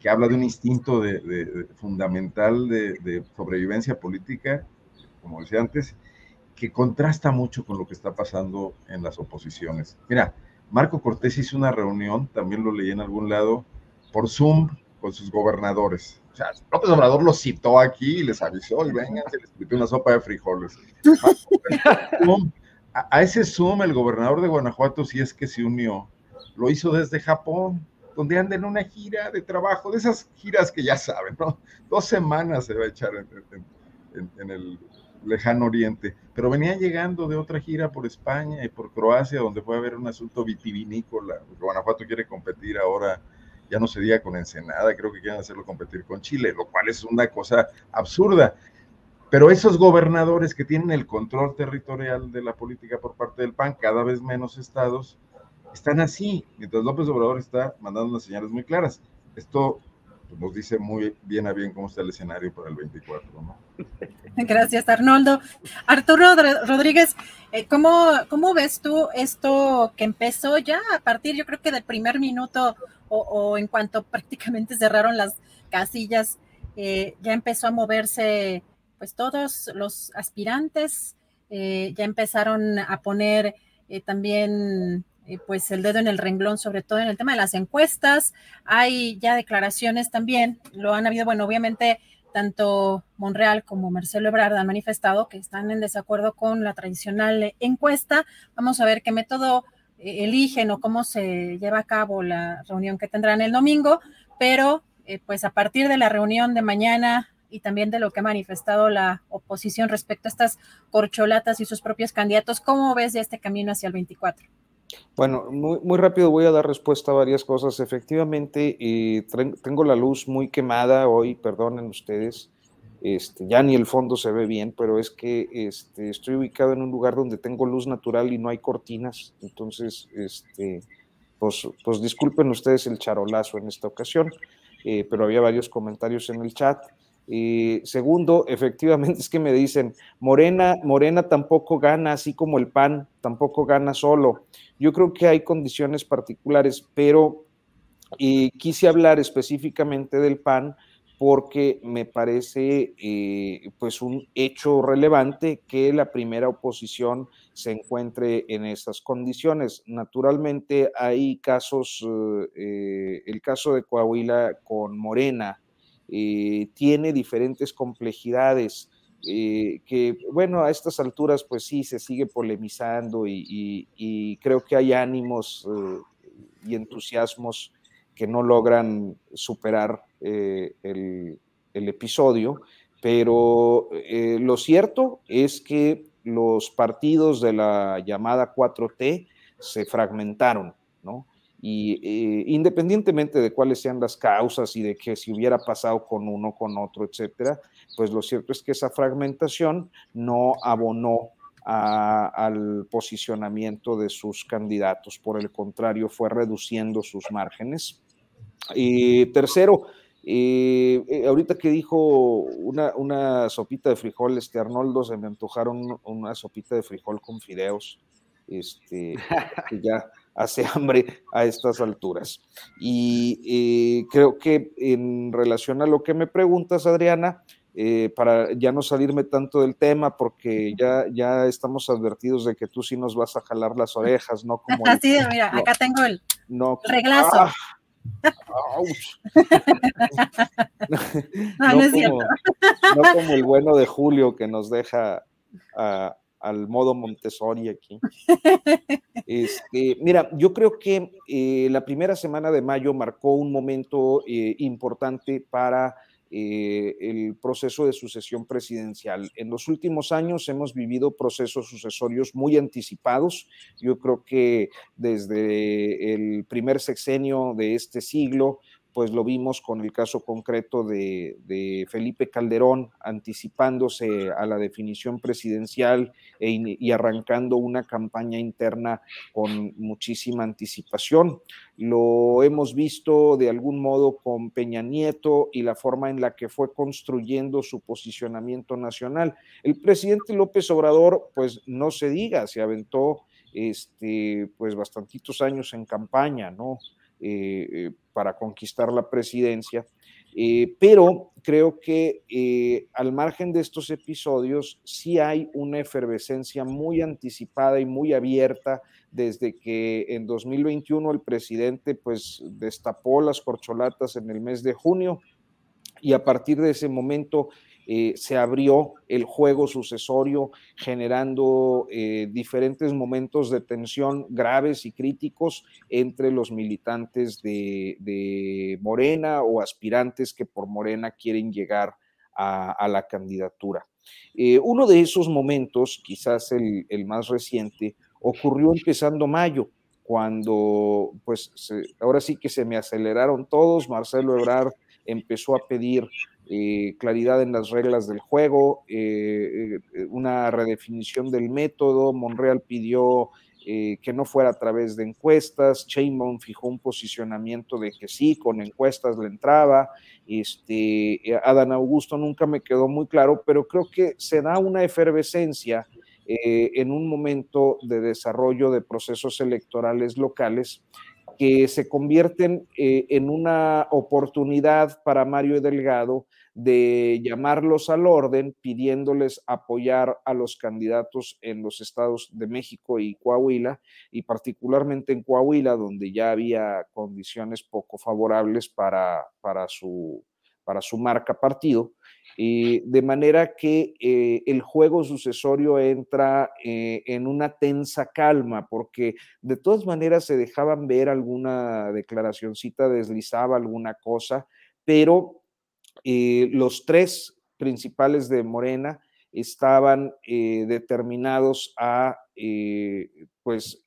Que habla de un instinto de, fundamental de, sobrevivencia política, como decía antes, que contrasta mucho con lo que está pasando en las oposiciones. Mira, Marco Cortés hizo una reunión, también lo leí en algún lado, por Zoom con sus gobernadores. O sea, López Obrador los citó aquí y les avisó y vengan, se les pidió una sopa de frijoles. a, a ese Zoom el gobernador de Guanajuato, si es que se unió, lo hizo desde Japón donde anda en una gira de trabajo, de esas giras que ya saben, ¿no? Dos semanas se va a echar en, el lejano oriente, pero venía llegando de otra gira por España y por Croacia, donde fue a haber un asunto vitivinícola. Guanajuato quiere competir ahora, ya no se diga con Ensenada, creo que quieren hacerlo competir con Chile, lo cual es una cosa absurda. Pero esos gobernadores que tienen el control territorial de la política por parte del PAN, cada vez menos estados, están así, mientras López Obrador está mandando unas señales muy claras. Esto nos dice muy bien a bien cómo está el escenario para el 24, ¿no?
Gracias, Arnoldo. Arturo Rodríguez, eh, ¿cómo, ¿cómo ves tú esto que empezó ya a partir, yo creo que del primer minuto o, en cuanto prácticamente cerraron las casillas, eh, ya empezó a moverse, pues todos los aspirantes eh, ya empezaron a poner también pues el dedo en el renglón, sobre todo en el tema de las encuestas. Hay ya declaraciones también, lo han habido, bueno, obviamente tanto Monreal como Marcelo Ebrard han manifestado que están en desacuerdo con la tradicional encuesta. Vamos a ver qué método eh, eligen o cómo se lleva a cabo la reunión que tendrán el domingo, pero eh, pues a partir de la reunión de mañana y también de lo que ha manifestado la oposición respecto a estas corcholatas y sus propios candidatos, ¿cómo ves ya este camino hacia el 24?
Bueno, muy, rápido voy a dar respuesta a varias cosas. Efectivamente, eh, tengo la luz muy quemada hoy, perdonen ustedes. Este, ya ni el fondo se ve bien, pero es que este, estoy ubicado en un lugar donde tengo luz natural y no hay cortinas. Entonces, este, pues, pues disculpen ustedes el charolazo en esta ocasión, eh, pero había varios comentarios en el chat. Y segundo, efectivamente es que me dicen, Morena, Morena tampoco gana, así como el PAN tampoco gana solo. Yo creo que hay condiciones particulares, pero quise hablar específicamente del PAN porque me parece eh, pues un hecho relevante que la primera oposición se encuentre en esas condiciones. Naturalmente hay casos, eh, el caso de Coahuila con Morena, eh, tiene diferentes complejidades. Eh, que bueno, a estas alturas pues sí se sigue polemizando y, creo que hay ánimos eh, y entusiasmos que no logran superar el, el, episodio, pero lo cierto es que los partidos de la llamada 4T se fragmentaron. Y eh, independientemente de cuáles sean las causas y de que si hubiera pasado con uno, con otro, etcétera, pues lo cierto es que esa fragmentación no abonó al posicionamiento de sus candidatos, por el contrario, fue reduciendo sus márgenes. Y tercero, eh, eh, ahorita que dijo una, una, sopita de frijol, este Arnoldo, se me antojaron una sopita de frijol con fideos, este, que ya hace hambre a estas alturas. Y eh, creo que en relación a lo que me preguntas, Adriana, eh, para ya no salirme tanto del tema, porque ya, ya estamos advertidos de que tú sí nos vas a jalar las orejas, ¿no?
Como Así, mira, acá tengo el reglazo. Ah,
no, no, es cierto. no como el bueno de Julio que nos deja a, al modo Montessori aquí. Este, mira, yo creo que eh, la primera semana de mayo marcó un momento eh, importante para eh, el proceso de sucesión presidencial. En los últimos años hemos vivido procesos sucesorios muy anticipados. Yo creo que desde el primer sexenio de este siglo, pues lo vimos con el caso concreto de, Felipe Calderón, anticipándose a la definición presidencial e y arrancando una campaña interna con muchísima anticipación. Lo hemos visto de algún modo con Peña Nieto y la forma en la que fue construyendo su posicionamiento nacional. El presidente López Obrador, pues no se diga, se aventó este, pues bastantitos años en campaña, ¿no? Eh, eh, para conquistar la presidencia. Eh, pero creo que al margen de estos episodios sí hay una efervescencia muy anticipada y muy abierta desde que en 2021 el presidente pues destapó las corcholatas en el mes de junio y a partir de ese momento eh, se abrió el juego sucesorio generando eh, diferentes momentos de tensión graves y críticos entre los militantes de, Morena o aspirantes que por Morena quieren llegar a, la candidatura. Eh, uno de esos momentos, quizás el, más reciente, ocurrió empezando mayo, cuando pues ahora sí que se me aceleraron todos, Marcelo Ebrard empezó a pedir eh, claridad en las reglas del juego, eh, eh, una redefinición del método. Monreal pidió que no fuera a través de encuestas. Sheinbaum fijó un posicionamiento de que sí, con encuestas le entraba. Este, Adán Augusto nunca me quedó muy claro, pero creo que se da una efervescencia en un momento de desarrollo de procesos electorales locales que se convierten en una oportunidad para Mario Delgado de llamarlos al orden, pidiéndoles apoyar a los candidatos en los estados de México y Coahuila, y particularmente en Coahuila, donde ya había condiciones poco favorables para, para, su, para su marca partido. Eh, de manera que eh, el juego sucesorio entra eh, en una tensa calma, porque de todas maneras se dejaban ver alguna declaracioncita, deslizaba alguna cosa, pero los tres principales de Morena estaban eh, determinados a eh, pues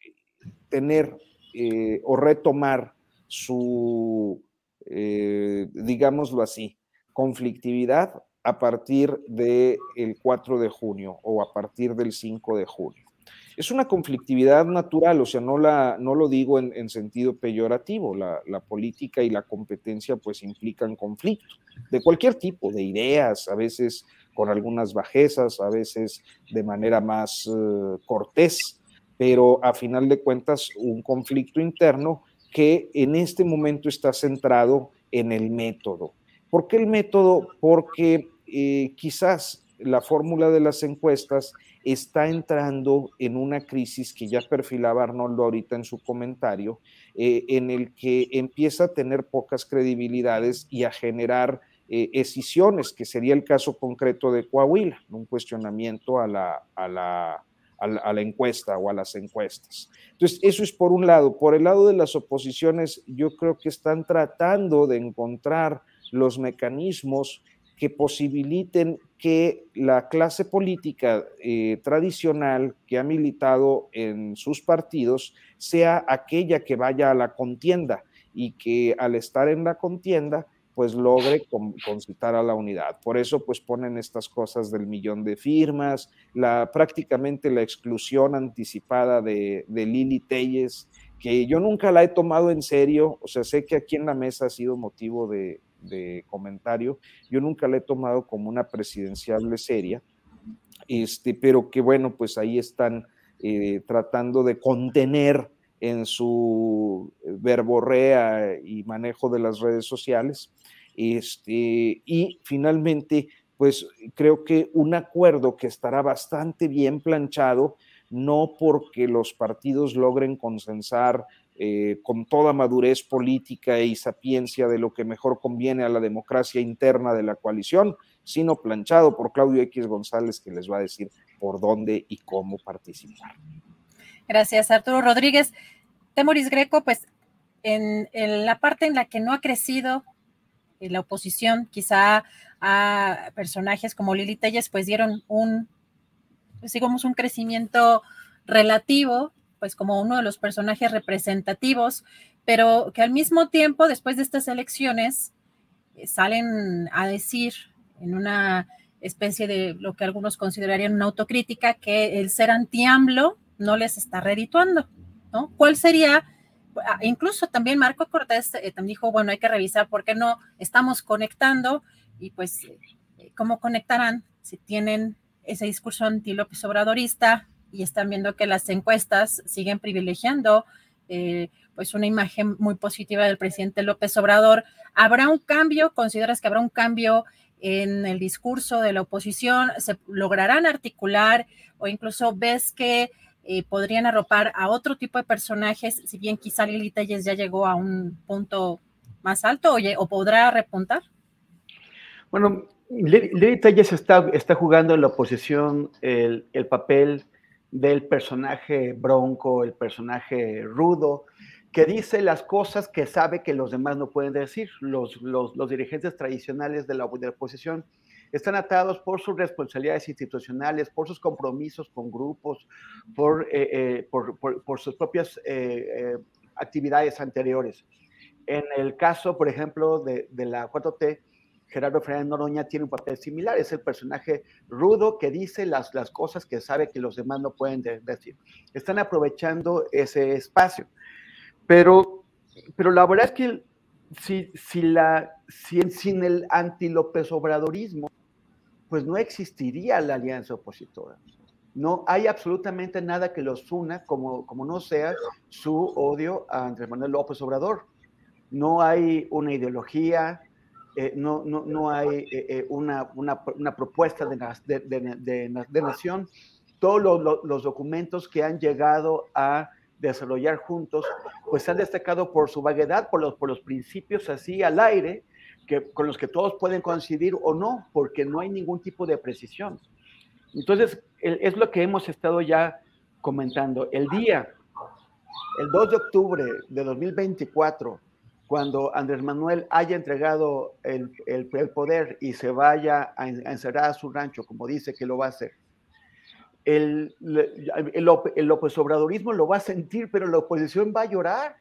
tener eh, o retomar su, digámoslo así, conflictividad a partir del 4 de junio o a partir del 5 de junio es una conflictividad natural, o sea, no, la, no lo digo en, sentido peyorativo, la, política y la competencia pues implican conflicto de cualquier tipo, de ideas, a veces con algunas bajezas, a veces de manera más eh, cortés, pero a final de cuentas un conflicto interno que en este momento está centrado en el método. ¿Por qué el método? Porque eh, quizás la fórmula de las encuestas está entrando en una crisis que ya perfilaba Arnoldo ahorita en su comentario, eh, en el que empieza a tener pocas credibilidades y a generar eh, escisiones, que sería el caso concreto de Coahuila, un cuestionamiento a la, a la, a la encuesta o a las encuestas. Entonces, eso es por un lado. Por el lado de las oposiciones, yo creo que están tratando de encontrar los mecanismos que posibiliten que la clase política eh, tradicional que ha militado en sus partidos sea aquella que vaya a la contienda y que al estar en la contienda pues logre concitar a la unidad. Por eso pues ponen estas cosas del millón de firmas, la, prácticamente la exclusión anticipada de, de Lili Telles, que yo nunca la he tomado en serio, o sea, sé que aquí en la mesa ha sido motivo de, de comentario. Yo nunca la he tomado como una presidenciable seria, este, pero que bueno, pues ahí están eh, tratando de contener en su verborrea y manejo de las redes sociales. Este, y finalmente, pues creo que un acuerdo que estará bastante bien planchado, no porque los partidos logren consensar eh, con toda madurez política y sapiencia de lo que mejor conviene a la democracia interna de la coalición, sino planchado por Claudio X González, que les va a decir por dónde y cómo participar.
Gracias, Arturo Rodríguez. Temoris Greco, pues en, la parte en la que no ha crecido eh, la oposición, quizá a personajes como Lili Telles, pues dieron un, pues digamos, un crecimiento relativo pues como uno de los personajes representativos, pero que al mismo tiempo, después de estas elecciones, eh, salen a decir en una especie de lo que algunos considerarían una autocrítica, que el ser anti-AMLO no les está redituando, ¿no? ¿Cuál sería? Ah, incluso también Marco Cortés eh, también dijo, bueno, hay que revisar por qué no estamos conectando y pues, eh, ¿cómo conectarán si tienen ese discurso anti-López Obradorista, y están viendo que las encuestas siguen privilegiando eh, pues una imagen muy positiva del presidente López Obrador. ¿Habrá un cambio? ¿Consideras que habrá un cambio en el discurso de la oposición? ¿Se lograrán articular o incluso ves que eh, podrían arropar a otro tipo de personajes, si bien quizá Lili Telles ya llegó a un punto más alto o, podrá repuntar?
Bueno, Lili Telles está, está jugando en la oposición el, el papel del personaje bronco, el personaje rudo, que dice las cosas que sabe que los demás no pueden decir. Los, los, dirigentes tradicionales de la, oposición están atados por sus responsabilidades institucionales, por sus compromisos con grupos, por, eh, eh, por, sus propias eh, actividades anteriores. En el caso, por ejemplo, de, de la 4T, Gerardo Fernández Noroña tiene un papel similar, es el personaje rudo que dice las, las cosas que sabe que los demás no pueden decir. Están aprovechando ese espacio. Pero, pero la verdad es que si, si, la, si sin el anti-López Obradorismo, pues no existiría la alianza opositora. No hay absolutamente nada que los una, como, como no sea su odio a Andrés Manuel López Obrador. No hay una ideología, eh, no, no, no, hay eh, eh, una, una, una, propuesta de, de, de, de nación. Todos los, los, documentos que han llegado a desarrollar juntos, pues se han destacado por su vaguedad, por los, por los principios así al aire, que, con los que todos pueden coincidir o no, porque no hay ningún tipo de precisión. Entonces, es lo que hemos estado ya comentando. El día, el 2 de octubre de 2024, cuando Andrés Manuel haya entregado el, el, poder y se vaya a, encerrar a su rancho, como dice que lo va a hacer, el, el, el López Obradorismo lo va a sentir, pero la oposición va a llorar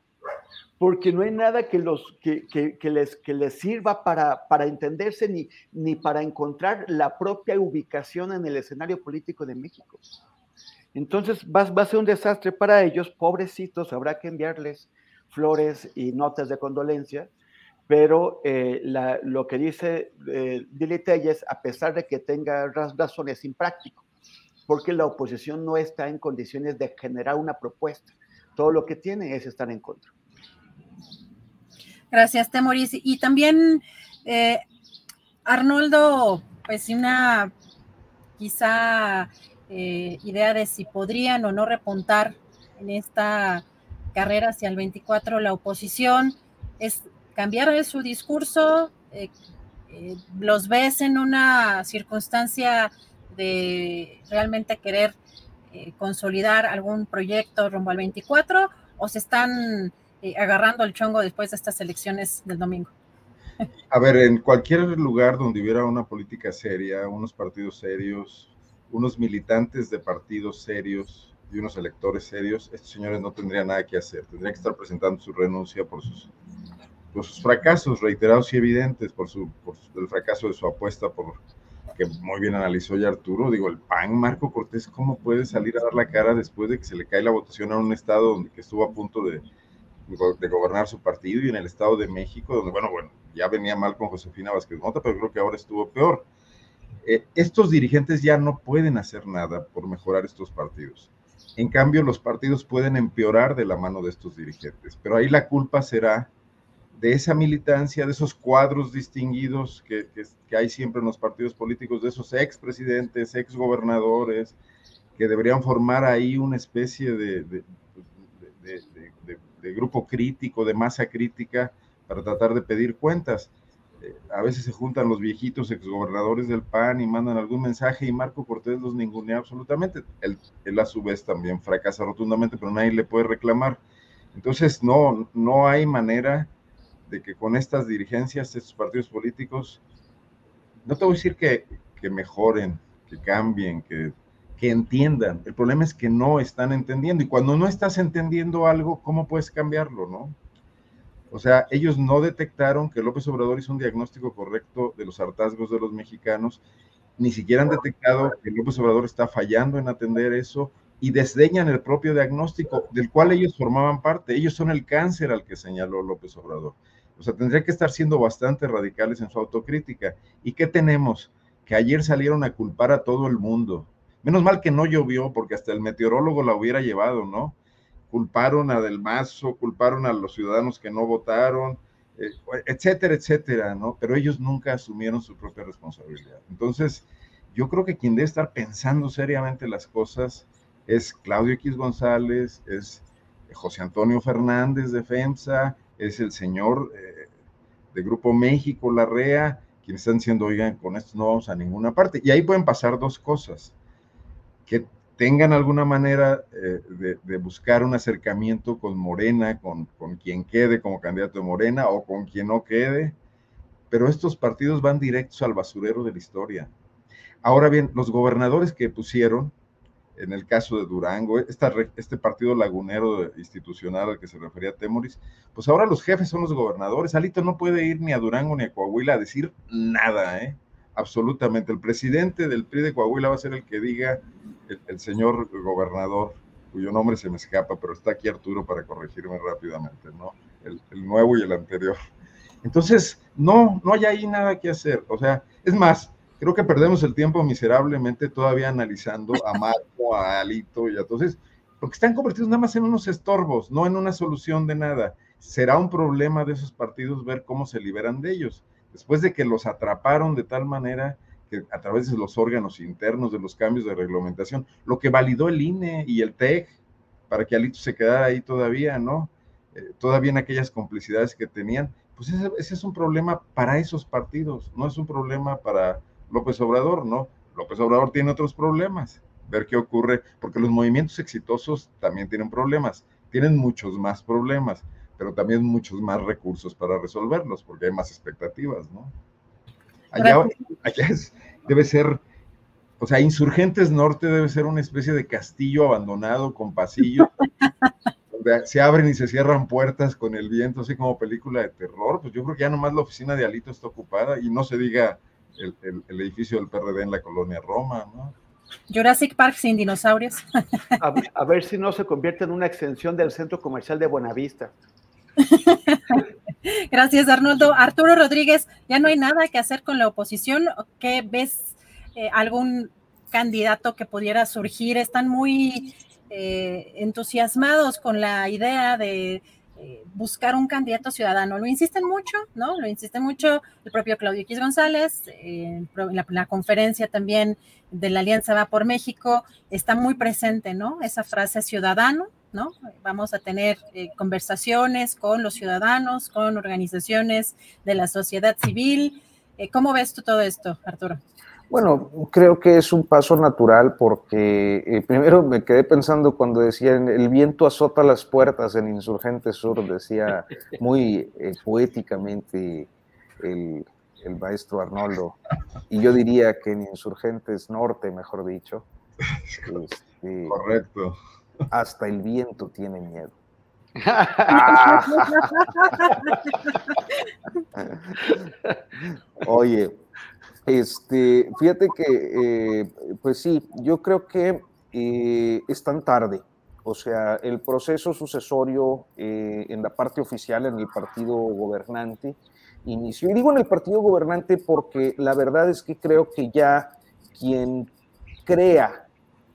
porque no hay nada que, los, que, que, les, que les sirva para, para entenderse ni, ni para encontrar la propia ubicación en el escenario político de México. Entonces va, va, a ser un desastre para ellos, pobrecitos, habrá que enviarles flores y notas de condolencia, pero eh, la, lo que dice eh, Dili Telles, a pesar de que tenga razones imprácticos, porque la oposición no está en condiciones de generar una propuesta, todo lo que tiene es estar en contra.
Gracias, Temoris. Y también, eh, Arnoldo, pues una quizá eh, idea de si podrían o no repuntar en esta carrera hacia el 24 la oposición, es cambiar su discurso, eh, los ves en una circunstancia de realmente querer consolidar algún proyecto rumbo al 24 o se están agarrando el chongo después de estas elecciones del domingo?
A ver, en cualquier lugar donde hubiera una política seria, unos partidos serios, unos militantes de partidos serios y unos electores serios, estos señores no tendrían nada que hacer. Tendrían que estar presentando su renuncia por sus, por sus fracasos reiterados y evidentes, por, su, por el fracaso de su apuesta, por que muy bien analizó ya Arturo. Digo, el PAN, Marco Cortés, ¿cómo puede salir a dar la cara después de que se le cae la votación a un estado donde que estuvo a punto de, de gobernar su partido y en el Estado de México, donde, bueno, bueno, ya venía mal con Josefina Vázquez Mota, pero creo que ahora estuvo peor. Eh, estos dirigentes ya no pueden hacer nada por mejorar estos partidos. En cambio, los partidos pueden empeorar de la mano de estos dirigentes, pero ahí la culpa será de esa militancia, de esos cuadros distinguidos que, hay siempre en los partidos políticos, de esos expresidentes, exgobernadores, que deberían formar ahí una especie de grupo crítico, de masa crítica, para tratar de pedir cuentas. A veces se juntan los viejitos exgobernadores del PAN y mandan algún mensaje y Marco Cortés los ningunea absolutamente. Él, él a su vez también fracasa rotundamente, pero nadie le puede reclamar. Entonces, no, no hay manera de que con estas dirigencias, estos partidos políticos, no te voy a decir que, que mejoren, que cambien, que que entiendan. El problema es que no están entendiendo y cuando no estás entendiendo algo, ¿cómo puedes cambiarlo, no? O sea, ellos no detectaron que López Obrador hizo un diagnóstico correcto de los hartazgos de los mexicanos, ni siquiera han detectado que López Obrador está fallando en atender eso y desdeñan el propio diagnóstico del cual ellos formaban parte. Ellos son el cáncer al que señaló López Obrador. O sea, tendría que estar siendo bastante radicales en su autocrítica. ¿Y qué tenemos? Que ayer salieron a culpar a todo el mundo, Menos mal que no llovió, porque hasta el meteorólogo la hubiera llevado, ¿no? Culparon a Del Mazo, culparon a los ciudadanos que no votaron, eh, etcétera, etcétera, ¿no? Pero ellos nunca asumieron su propia responsabilidad. Entonces, yo creo que quien debe estar pensando seriamente las cosas es Claudio X González, es José Antonio Fernández de FEMSA, es el señor eh, de Grupo México, Larrea, quienes están diciendo, oigan, con esto no vamos a ninguna parte. Y ahí pueden pasar dos cosas que tengan alguna manera eh, de, buscar un acercamiento con Morena, con, con quien quede como candidato de Morena o con quien no quede, pero estos partidos van directos al basurero de la historia. Ahora bien, los gobernadores que pusieron, en el caso de Durango, esta, este partido lagunero institucional al que se refería Temoris, pues ahora los jefes son los gobernadores. Alito no puede ir ni a Durango ni a Coahuila a decir nada, ¿eh? Absolutamente. El presidente del PRI de Coahuila va a ser el que diga el, señor gobernador, cuyo nombre se me escapa, pero está aquí Arturo para corregirme rápidamente, ¿no? El, nuevo y el anterior. Entonces, no, no hay ahí nada que hacer. O sea, es más, creo que perdemos el tiempo miserablemente todavía analizando a Marco, a Alito y a entonces, porque están convertidos nada más en unos estorbos, no en una solución de nada. Será un problema de esos partidos ver cómo se liberan de ellos. Después de que los atraparon de tal manera que a través de los órganos internos, de los cambios de reglamentación, lo que validó el INE y el TEC para que Alito se quedara ahí todavía, ¿no? Eh, todavía en aquellas complicidades que tenían, pues ese es un problema para esos partidos, no es un problema para López Obrador, ¿no? López Obrador tiene otros problemas, ver qué ocurre, porque los movimientos exitosos también tienen problemas, tienen muchos más problemas, pero también muchos más recursos para resolverlos, porque hay más expectativas, ¿no? Allá, allá debe ser, o sea, Insurgentes Norte debe ser una especie de castillo abandonado con pasillos, donde se abren y se cierran puertas con el viento, así como película de terror, pues yo creo que ya nomás la oficina de Alito está ocupada y no se diga el, edificio del PRD en la colonia Roma, ¿no?
Jurassic Park sin dinosaurios.
A, ver si no se convierte en una extensión del centro comercial de Buenavista.
Gracias, Arnoldo. Arturo Rodríguez, ya no hay nada que hacer con la oposición. ¿Qué ves eh, algún candidato que pudiera surgir? Están muy eh, entusiasmados con la idea de eh, buscar un candidato ciudadano. Lo insisten mucho, ¿no? Lo insiste mucho el propio Claudio X González, la, la, conferencia también de la Alianza Va por México, está muy presente, ¿no? Esa frase ciudadano, ¿no? Vamos a tener eh, conversaciones con los ciudadanos, con organizaciones de la sociedad civil. ¿Cómo ves tú todo esto, Arturo?
Bueno, creo que es un paso natural porque eh, primero me quedé pensando cuando decían el viento azota las puertas en Insurgente Sur, decía muy eh, poéticamente el, maestro Arnoldo, y yo diría que en Insurgentes Norte, mejor dicho.
Este, Correcto.
Hasta el viento tiene miedo. Oye, este, fíjate que, eh, pues sí, yo creo que eh, es tan tarde. O sea, el proceso sucesorio eh, en la parte oficial, en el partido gobernante, inició. Y digo en el partido gobernante porque la verdad es que creo que ya quien crea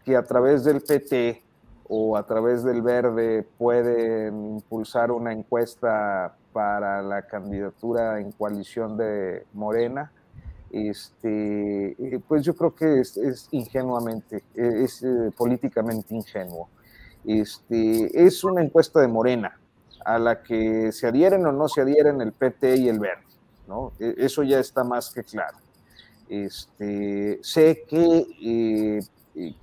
que a través del PT o a través del Verde pueden impulsar una encuesta para la candidatura en coalición de Morena, este, eh, pues yo creo que es, ingenuamente, e, es, eh, políticamente ingenuo. Este, es una encuesta de Morena, a la que se adhieren o no se adhieren el PT y el Verde, ¿no? E, eso ya está más que claro. Este, sé que eh,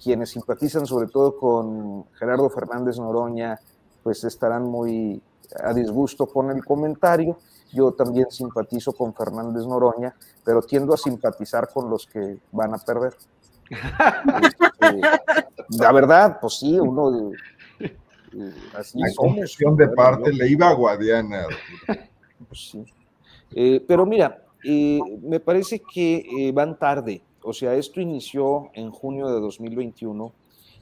quienes simpatizan sobre todo con Gerardo Fernández Noroña, pues estarán muy a disgusto con el comentario, yo también simpatizo con Fernández Noroña, pero tiendo a simpatizar con los que van a perder. Este, la verdad, pues sí, uno
eh, así la de parte le iba a Guadiana.
Pues sí. Eh, pero mira, eh, me parece que van tarde. O sea, esto inició en junio de 2021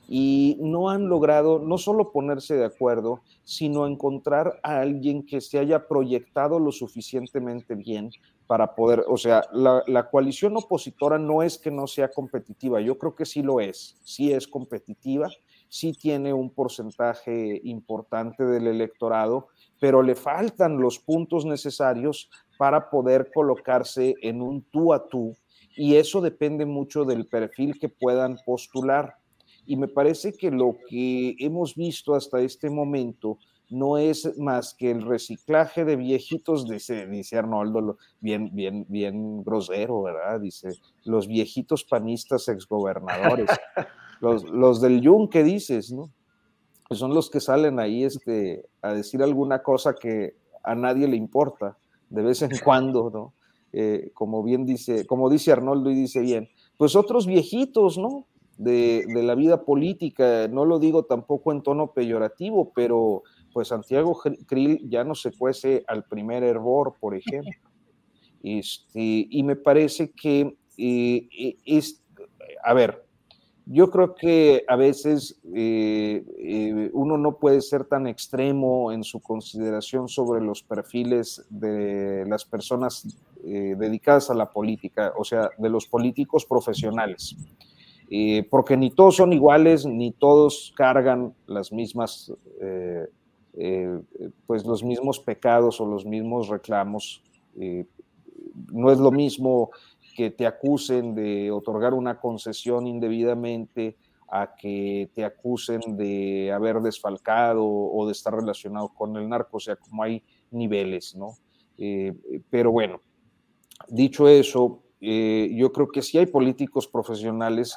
y no han logrado no solo ponerse de acuerdo, sino encontrar a alguien que se haya proyectado lo suficientemente bien para poder, o sea, la, coalición opositora no es que no sea competitiva, yo creo que sí lo es, sí es competitiva, sí tiene un porcentaje importante del electorado, pero le faltan los puntos necesarios para poder colocarse en un tú a tú y eso depende mucho del perfil que puedan postular y me parece que lo que hemos visto hasta este momento no es más que el reciclaje de viejitos, dice, dice Arnoldo, bien, bien, bien grosero, ¿verdad? Dice, los viejitos panistas exgobernadores, los, los del Yunque dices, ¿no? Pues son los que salen ahí este, a decir alguna cosa que a nadie le importa, de vez en cuando, ¿no? Eh, como bien dice, como dice Arnoldo y dice bien, pues otros viejitos, ¿no? de, la vida política. No lo digo tampoco en tono peyorativo, pero pues Santiago Krill ya no se cuece al primer hervor, por ejemplo. Este, y me parece que eh, eh, es, a ver, yo creo que a veces eh, uno no puede ser tan extremo en su consideración sobre los perfiles de las personas dedicadas a la política, o sea, de los políticos profesionales. porque ni todos son iguales, ni todos cargan las mismas, pues los mismos pecados o los mismos reclamos no es lo mismo que te acusen de otorgar una concesión indebidamente a que te acusen de haber desfalcado o de estar relacionado con el narco, o sea, como hay niveles, ¿no? Eh, pero bueno, dicho eso, eh, yo creo que sí hay políticos profesionales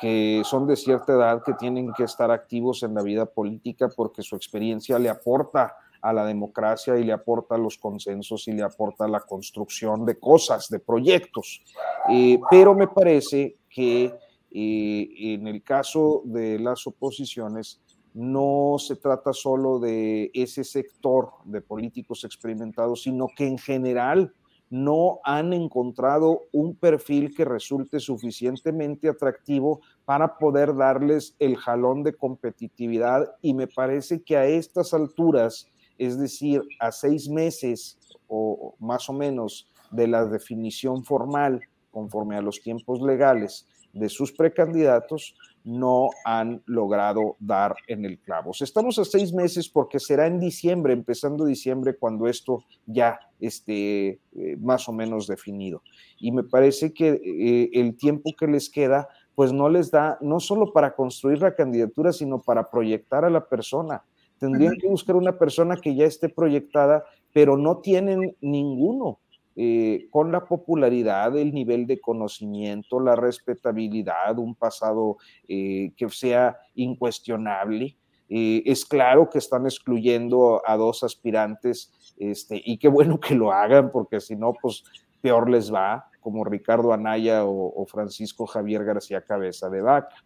que son de cierta edad que tienen que estar activos en la vida política porque su experiencia le aporta a la democracia y le aporta los consensos y le aporta la construcción de cosas, de proyectos. Eh, pero me parece que eh, en el caso de las oposiciones no se trata solo de ese sector de políticos experimentados, sino que en general no han encontrado un perfil que resulte suficientemente atractivo para poder darles el jalón de competitividad y me parece que a estas alturas es decir, a seis meses o más o menos de la definición formal, conforme a los tiempos legales de sus precandidatos, no han logrado dar en el clavo. estamos a seis meses porque será en diciembre, empezando diciembre, cuando esto ya esté eh, más o menos definido. Y me parece que eh, el tiempo que les queda, pues no les da, no solo para construir la candidatura, sino para proyectar a la persona Tendrían que buscar una persona que ya esté proyectada, pero no tienen ninguno. Eh, con la popularidad, el nivel de conocimiento, la respetabilidad, un pasado eh, que sea incuestionable. Eh, es claro que están excluyendo a dos aspirantes este, y qué bueno que lo hagan porque si no, pues peor les va, como Ricardo Anaya o, o Francisco Javier García Cabeza de Vaca.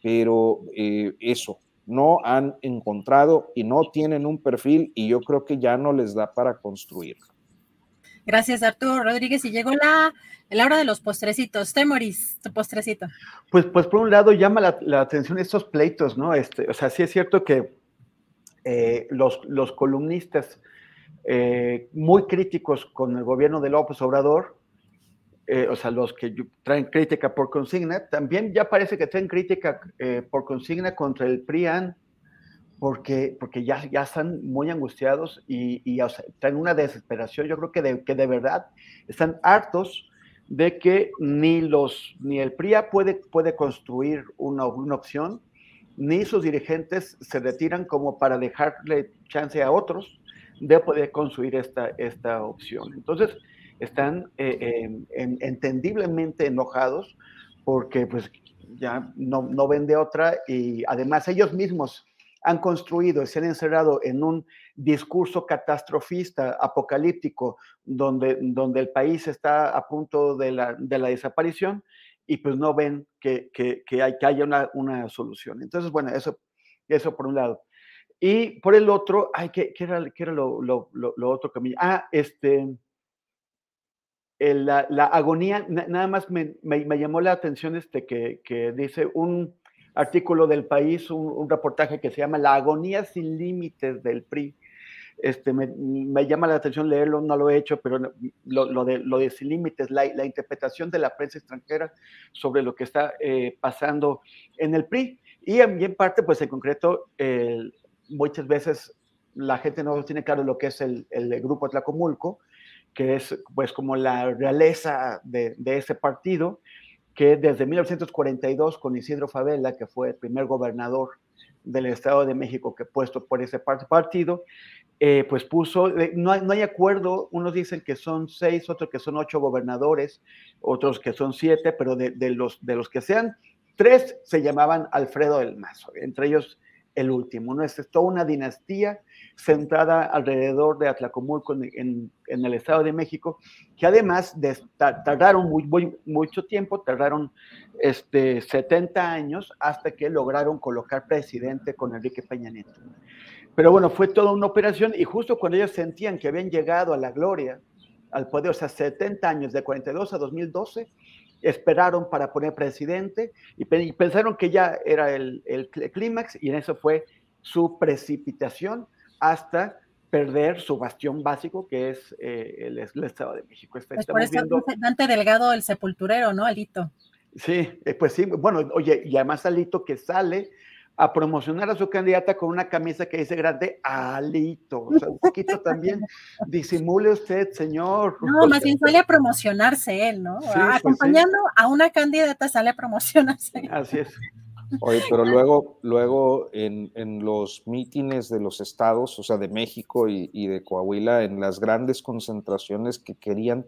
Pero eso, no han encontrado y no tienen un perfil y yo creo que ya no les da para construirlo.
Gracias, Arturo Rodríguez. Y llegó la, la hora de los postrecitos. Temoris, tu postrecito.
Pues, pues por un lado llama la, atención estos pleitos, ¿no? Este, o sea, sí es cierto que eh, los, los, columnistas eh, muy críticos con el gobierno de López Obrador eh, o sea, los que traen crítica por consigna, también ya parece que traen crítica eh, por consigna contra el PRIAN, porque, porque ya, ya están muy angustiados y, y traen una desesperación. Yo creo que de, que de verdad están hartos de que ni, los, ni el PRIA puede, puede construir una, una opción, ni sus dirigentes se retiran como para dejarle chance a otros de poder construir esta, esta opción. Entonces, están eh, entendiblemente enojados porque pues ya no, no ven de otra y además ellos mismos han construido y se han encerrado en un discurso catastrofista, apocalíptico, donde, donde el país está a punto de la, de la desaparición y pues no ven que, que, que, hay, que haya una, una, solución. Entonces, bueno, eso, eso por un lado. Y por el otro, ay, ¿qué, qué era, qué era lo, lo, lo, lo, otro que me... Ah, este la, agonía, nada más me, llamó la atención este que, dice un artículo del país, un, reportaje que se llama La agonía sin límites del PRI. Este, me, llama la atención leerlo, no lo he hecho, pero lo, de, lo de sin límites, la, interpretación de la prensa extranjera sobre lo que está eh, pasando en el PRI. Y en, parte, pues en concreto, muchas veces la gente no tiene claro lo que es el, el grupo Tlacomulco, que es pues como la realeza de, ese partido, que desde 1942 con Isidro Favela, que fue el primer gobernador del Estado de México que puesto por ese partido, eh, pues puso, eh, no hay, no hay, acuerdo, unos dicen que son seis, otros que son ocho gobernadores, otros que son siete, pero de, los, de los que sean, tres se llamaban Alfredo del Mazo, entre ellos el último. ¿no? Es toda una dinastía centrada alrededor de Atlacomulco en, el Estado de México, que además tardaron mucho tiempo, tardaron este, 70 años hasta que lograron colocar presidente con Enrique Peña Nieto. Pero bueno, fue toda una operación y justo cuando ellos sentían que habían llegado a la gloria, al poder, o sea, 70 años, de 42 a 2012, esperaron para poner presidente y, pensaron que ya era el, el clímax y en eso fue su precipitación hasta perder su bastión básico, que es eh, el, Estado de México.
Está, pues por eso viendo... Dante Delgado, el sepulturero, ¿no, Alito?
Sí, eh, pues sí, bueno, oye, y además Alito que sale a promocionar a su candidata con una camisa que dice grande Alito. O sea, un poquito también disimule usted, señor.
No, más bien sale a promocionarse él, ¿no? Pues Acompañando a una candidata sale a promocionarse.
Así es.
Oye, pero luego, luego en, los mítines de los estados, o sea, de México y, de Coahuila, en las grandes concentraciones que querían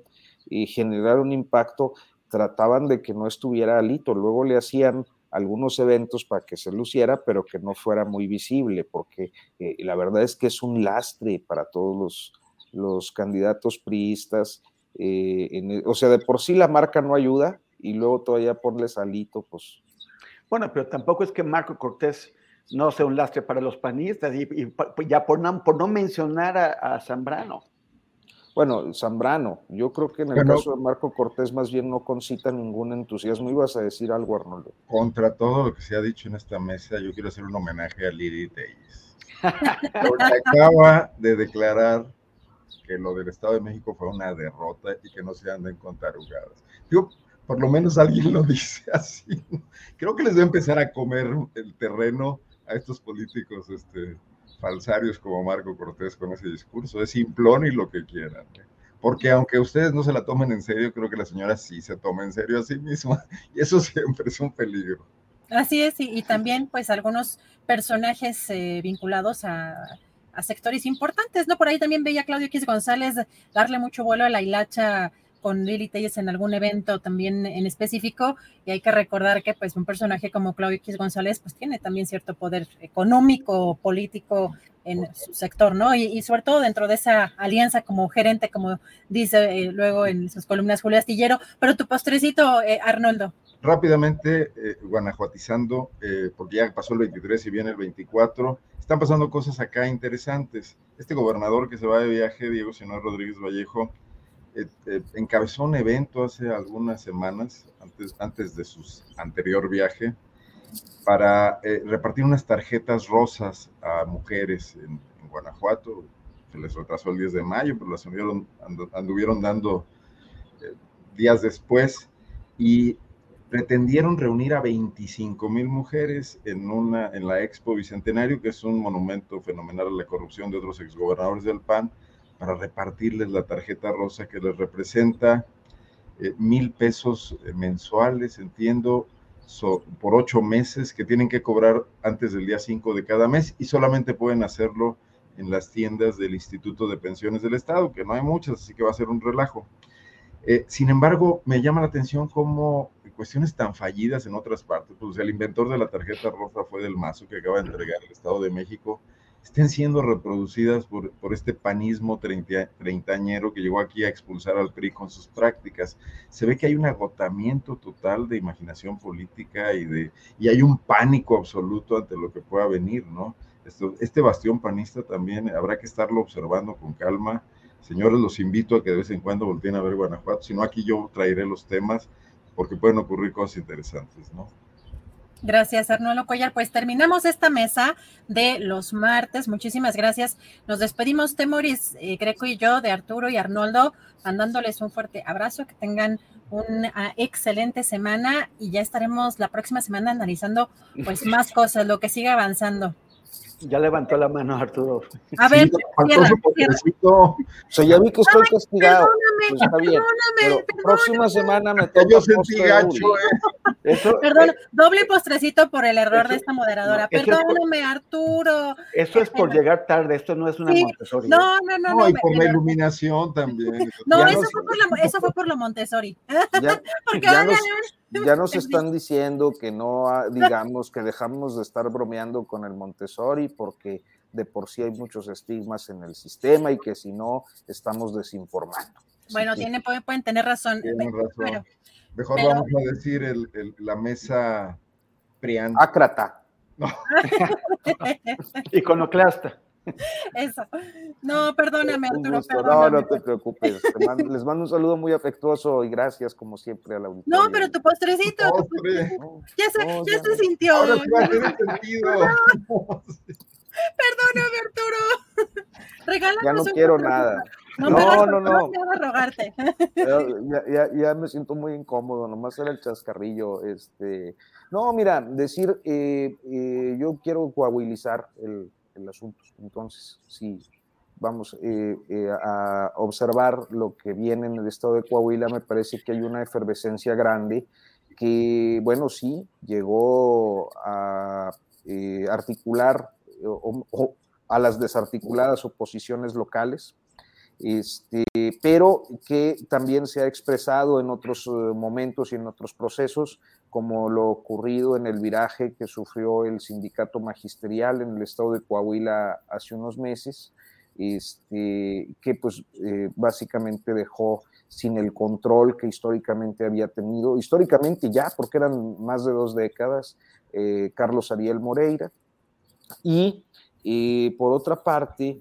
eh, generar un impacto, trataban de que no estuviera Alito. Luego le hacían algunos eventos para que se luciera, pero que no fuera muy visible, porque eh, la verdad es que es un lastre para todos los, candidatos priistas. Eh, o sea, de por sí la marca no ayuda y luego todavía ponles alito, pues.
Bueno, pero tampoco es que Marco Cortés no sea un lastre para los panistas, y, ya por no, por no mencionar a Zambrano.
Bueno, Zambrano, yo creo que en el caso de Marco Cortés más bien no concita ningún entusiasmo. Ibas a decir algo, Arnoldo.
Contra todo lo que se ha dicho en esta mesa, yo quiero hacer un homenaje a Lili Telles. Porque acaba de declarar que lo del Estado de México fue una derrota y que no se anden con tarugadas. Yo, por lo menos alguien lo dice así. Creo que les voy a empezar a comer el terreno a estos políticos este, falsarios como Marco Cortés con ese discurso. Es simplón y lo que quieran. ¿eh? Porque aunque ustedes no se la tomen en serio, creo que la señora sí se toma en serio a sí misma. Y eso siempre es un peligro.
Así es, y, también pues algunos personajes eh, vinculados a, sectores importantes, ¿no? Por ahí también veía a Claudio X González darle mucho vuelo a la hilacha con Lili Telles en algún evento también en específico y hay que recordar que pues un personaje como Claudio X González pues tiene también cierto poder económico, político en su sector, ¿no? Y, sobre todo dentro de esa alianza como gerente, como dice eh, luego en sus columnas Julio Astillero, pero tu postrecito, eh, Arnoldo.
Rápidamente, eh, guanajuatizando, porque ya pasó el 23 y viene el 24, están pasando cosas acá interesantes. Este gobernador que se va de viaje, Diego Señor Rodríguez Vallejo, eh, eh, encabezó un evento hace algunas semanas, antes, antes de su anterior viaje, para eh, repartir unas tarjetas rosas a mujeres en, Guanajuato. Se les retrasó el 10 de mayo, pero las anduvieron, anduvieron dando días después y pretendieron reunir a 25 mil mujeres en, una, en la Expo Bicentenario, que es un monumento fenomenal a la corrupción de otros exgobernadores del PAN, para repartirles la tarjeta rosa que les representa eh, mil pesos eh, mensuales, entiendo, por ocho meses que tienen que cobrar antes del día cinco de cada mes y solamente pueden hacerlo en las tiendas del Instituto de Pensiones del Estado, que no hay muchas, así que va a ser un relajo. Eh, sin embargo, me llama la atención cómo cuestiones tan fallidas en otras partes, pues el inventor de la tarjeta rosa fue del Mazo, que acaba de entregar el Estado de México, estén siendo reproducidas por, este panismo treintañero que llegó aquí a expulsar al PRI con sus prácticas. Se ve que hay un agotamiento total de imaginación política y, de, y hay un pánico absoluto ante lo que pueda venir, ¿no? este bastión panista también habrá que estarlo observando con calma. Señores, los invito a que de vez en cuando volteen a ver Guanajuato, si no aquí yo traeré los temas porque pueden ocurrir cosas interesantes, ¿no?
Gracias, Arnoldo Collar. Pues terminamos esta mesa de los martes. Muchísimas gracias. Nos despedimos, Temoris, eh, Greco y yo, de Arturo y Arnoldo, mandándoles un fuerte abrazo, que tengan una excelente semana y ya estaremos la próxima semana analizando pues más cosas, lo que siga avanzando.
Ya levantó la mano Arturo.
A ver,
O sea, ya vi que estoy castigado. Pues está bien. Pero próxima semana me toca.
Yo sentí gacho,
eh. Perdón, doble postrecito por el error de esta moderadora. Perdóname, Arturo.
Eso es por llegar tarde, esto no es una Montessori.
No, no, no.
No, y por la iluminación también.
No, eso, fue por la, eso fue por lo Montessori.
Ya, Porque ya, nos, ya nos están diciendo que no digamos que dejamos de estar bromeando con el Montessori porque de por sí hay muchos estigmas en el sistema y que si no estamos desinformando.
Bueno, tiene, pueden, tener razón.
Mejor vamos a decir el, la mesa prián.
Ácrata.
No. Iconoclasta.
Eso. No, perdóname, Arturo.
No, no te preocupes. les mando un saludo muy afectuoso y gracias, como siempre, a la
audiencia. No, pero tu postrecito. ya, se, ya se sintió.
Ahora sí va a tener sentido.
Perdóname, Arturo. Regálame
ya no quiero nada. No, no, no. Ya, ya, me siento muy incómodo, nomás era el chascarrillo. Este, no, mira, decir, eh, eh, yo quiero coahuilizar el, el asunto. Entonces, sí, vamos eh, a observar lo que viene en el estado de Coahuila, me parece que hay una efervescencia grande que, bueno, sí, llegó a articular a las desarticuladas oposiciones locales, este, pero que también se ha expresado en otros eh, momentos y en otros procesos, como lo ocurrido en el viraje que sufrió el sindicato magisterial en el estado de Coahuila hace unos meses, este, que pues eh, básicamente dejó sin el control que históricamente había tenido, históricamente ya, porque eran más de dos décadas, eh, Carlos Ariel Moreira, y por otra parte,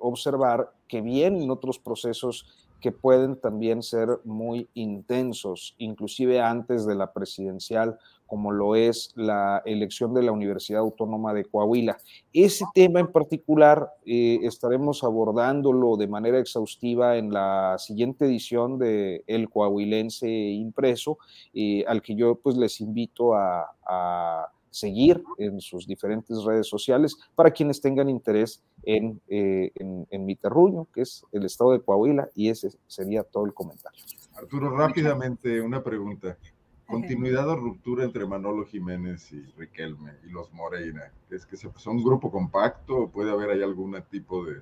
observar que vienen otros procesos que pueden también ser muy intensos, inclusive antes de la presidencial, como lo es la elección de la Universidad Autónoma de Coahuila. Ese tema en particular eh, estaremos abordándolo de manera exhaustiva en la siguiente edición de El Coahuilense Impreso, eh, al que yo pues les invito a seguir en sus diferentes redes sociales para quienes tengan interés en, eh, en, mi terruño, que es el estado de Coahuila, y ese sería todo el comentario.
Arturo, rápidamente una pregunta. ¿Continuidad o ruptura entre Manolo Jiménez y Riquelme y los Moreira? ¿Es que son un grupo compacto o puede haber ahí algún tipo de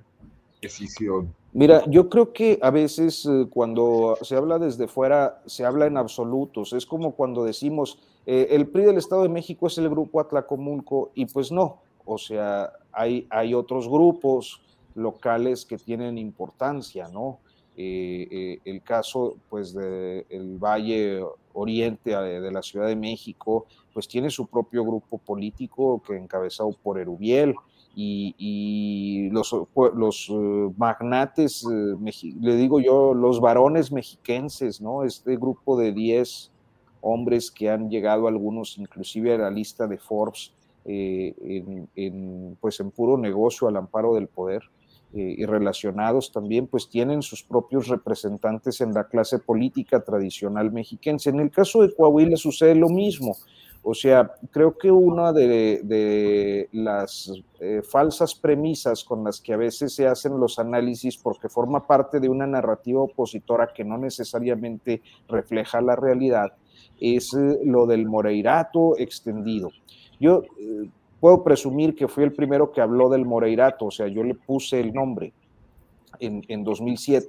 Mira, yo creo que a veces eh, cuando se habla desde fuera, se habla en absolutos. Es como cuando decimos, eh, el PRI del Estado de México es el grupo Atlacomulco y pues no, o sea, hay, hay otros grupos locales que tienen importancia, ¿no? Eh, el caso pues del Valle Oriente de, la Ciudad de México, pues tiene su propio grupo político que encabezado por Erubiel y, los, los magnates, le digo yo, los varones mexiquenses, ¿no? Este grupo de 10 hombres que han llegado algunos inclusive a la lista de Forbes eh, en, pues en puro negocio al amparo del poder eh, y relacionados también pues tienen sus propios representantes en la clase política tradicional mexiquense. En el caso de Coahuila sucede lo mismo. O sea, creo que una de, las eh, falsas premisas con las que a veces se hacen los análisis, porque forma parte de una narrativa opositora que no necesariamente refleja la realidad, es eh, lo del Moreirato extendido. Yo eh, puedo presumir que fui el primero que habló del Moreirato, o sea, yo le puse el nombre en, en 2007.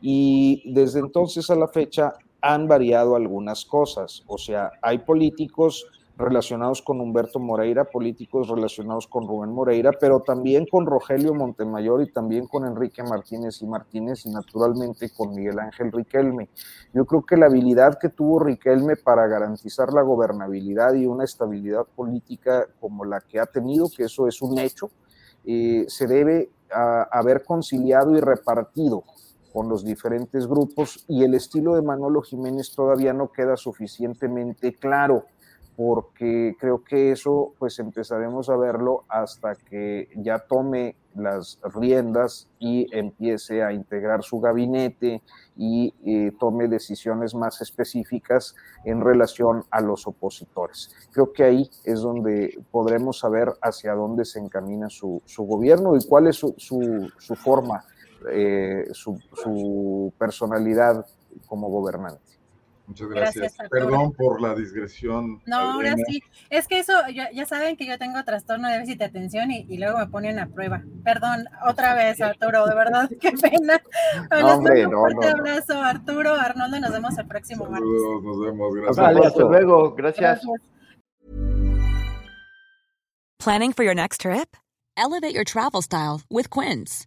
Y desde entonces a la fecha han variado algunas cosas, o sea, hay políticos relacionados con Humberto Moreira, políticos relacionados con Rubén Moreira, pero también con Rogelio Montemayor y también con Enrique Martínez y Martínez y naturalmente con Miguel Ángel Riquelme. Yo creo que la habilidad que tuvo Riquelme para garantizar la gobernabilidad y una estabilidad política como la que ha tenido, que eso es un hecho, eh, se debe a haber conciliado y repartido con los diferentes grupos y el estilo de Manolo Jiménez todavía no queda suficientemente claro porque creo que eso pues empezaremos a verlo hasta que ya tome las riendas y empiece a integrar su gabinete y eh, tome decisiones más específicas en relación a los opositores. Creo que ahí es donde podremos saber hacia dónde se encamina su, gobierno y cuál es su, su, forma, eh, su personalidad como gobernante.
Muchas gracias. Perdón por la digresión.
No, ahora sí. Es que eso, ya saben que yo tengo trastorno de déficit de atención y, luego me ponen a prueba. Perdón, otra vez, Arturo, de verdad, qué pena.
No, hombre, un fuerte
abrazo, Arturo, Arnoldo, nos vemos el próximo
martes. Nos vemos, gracias.
Vale, hasta luego, gracias.
Planning for your next trip? Elevate your travel style with Quince.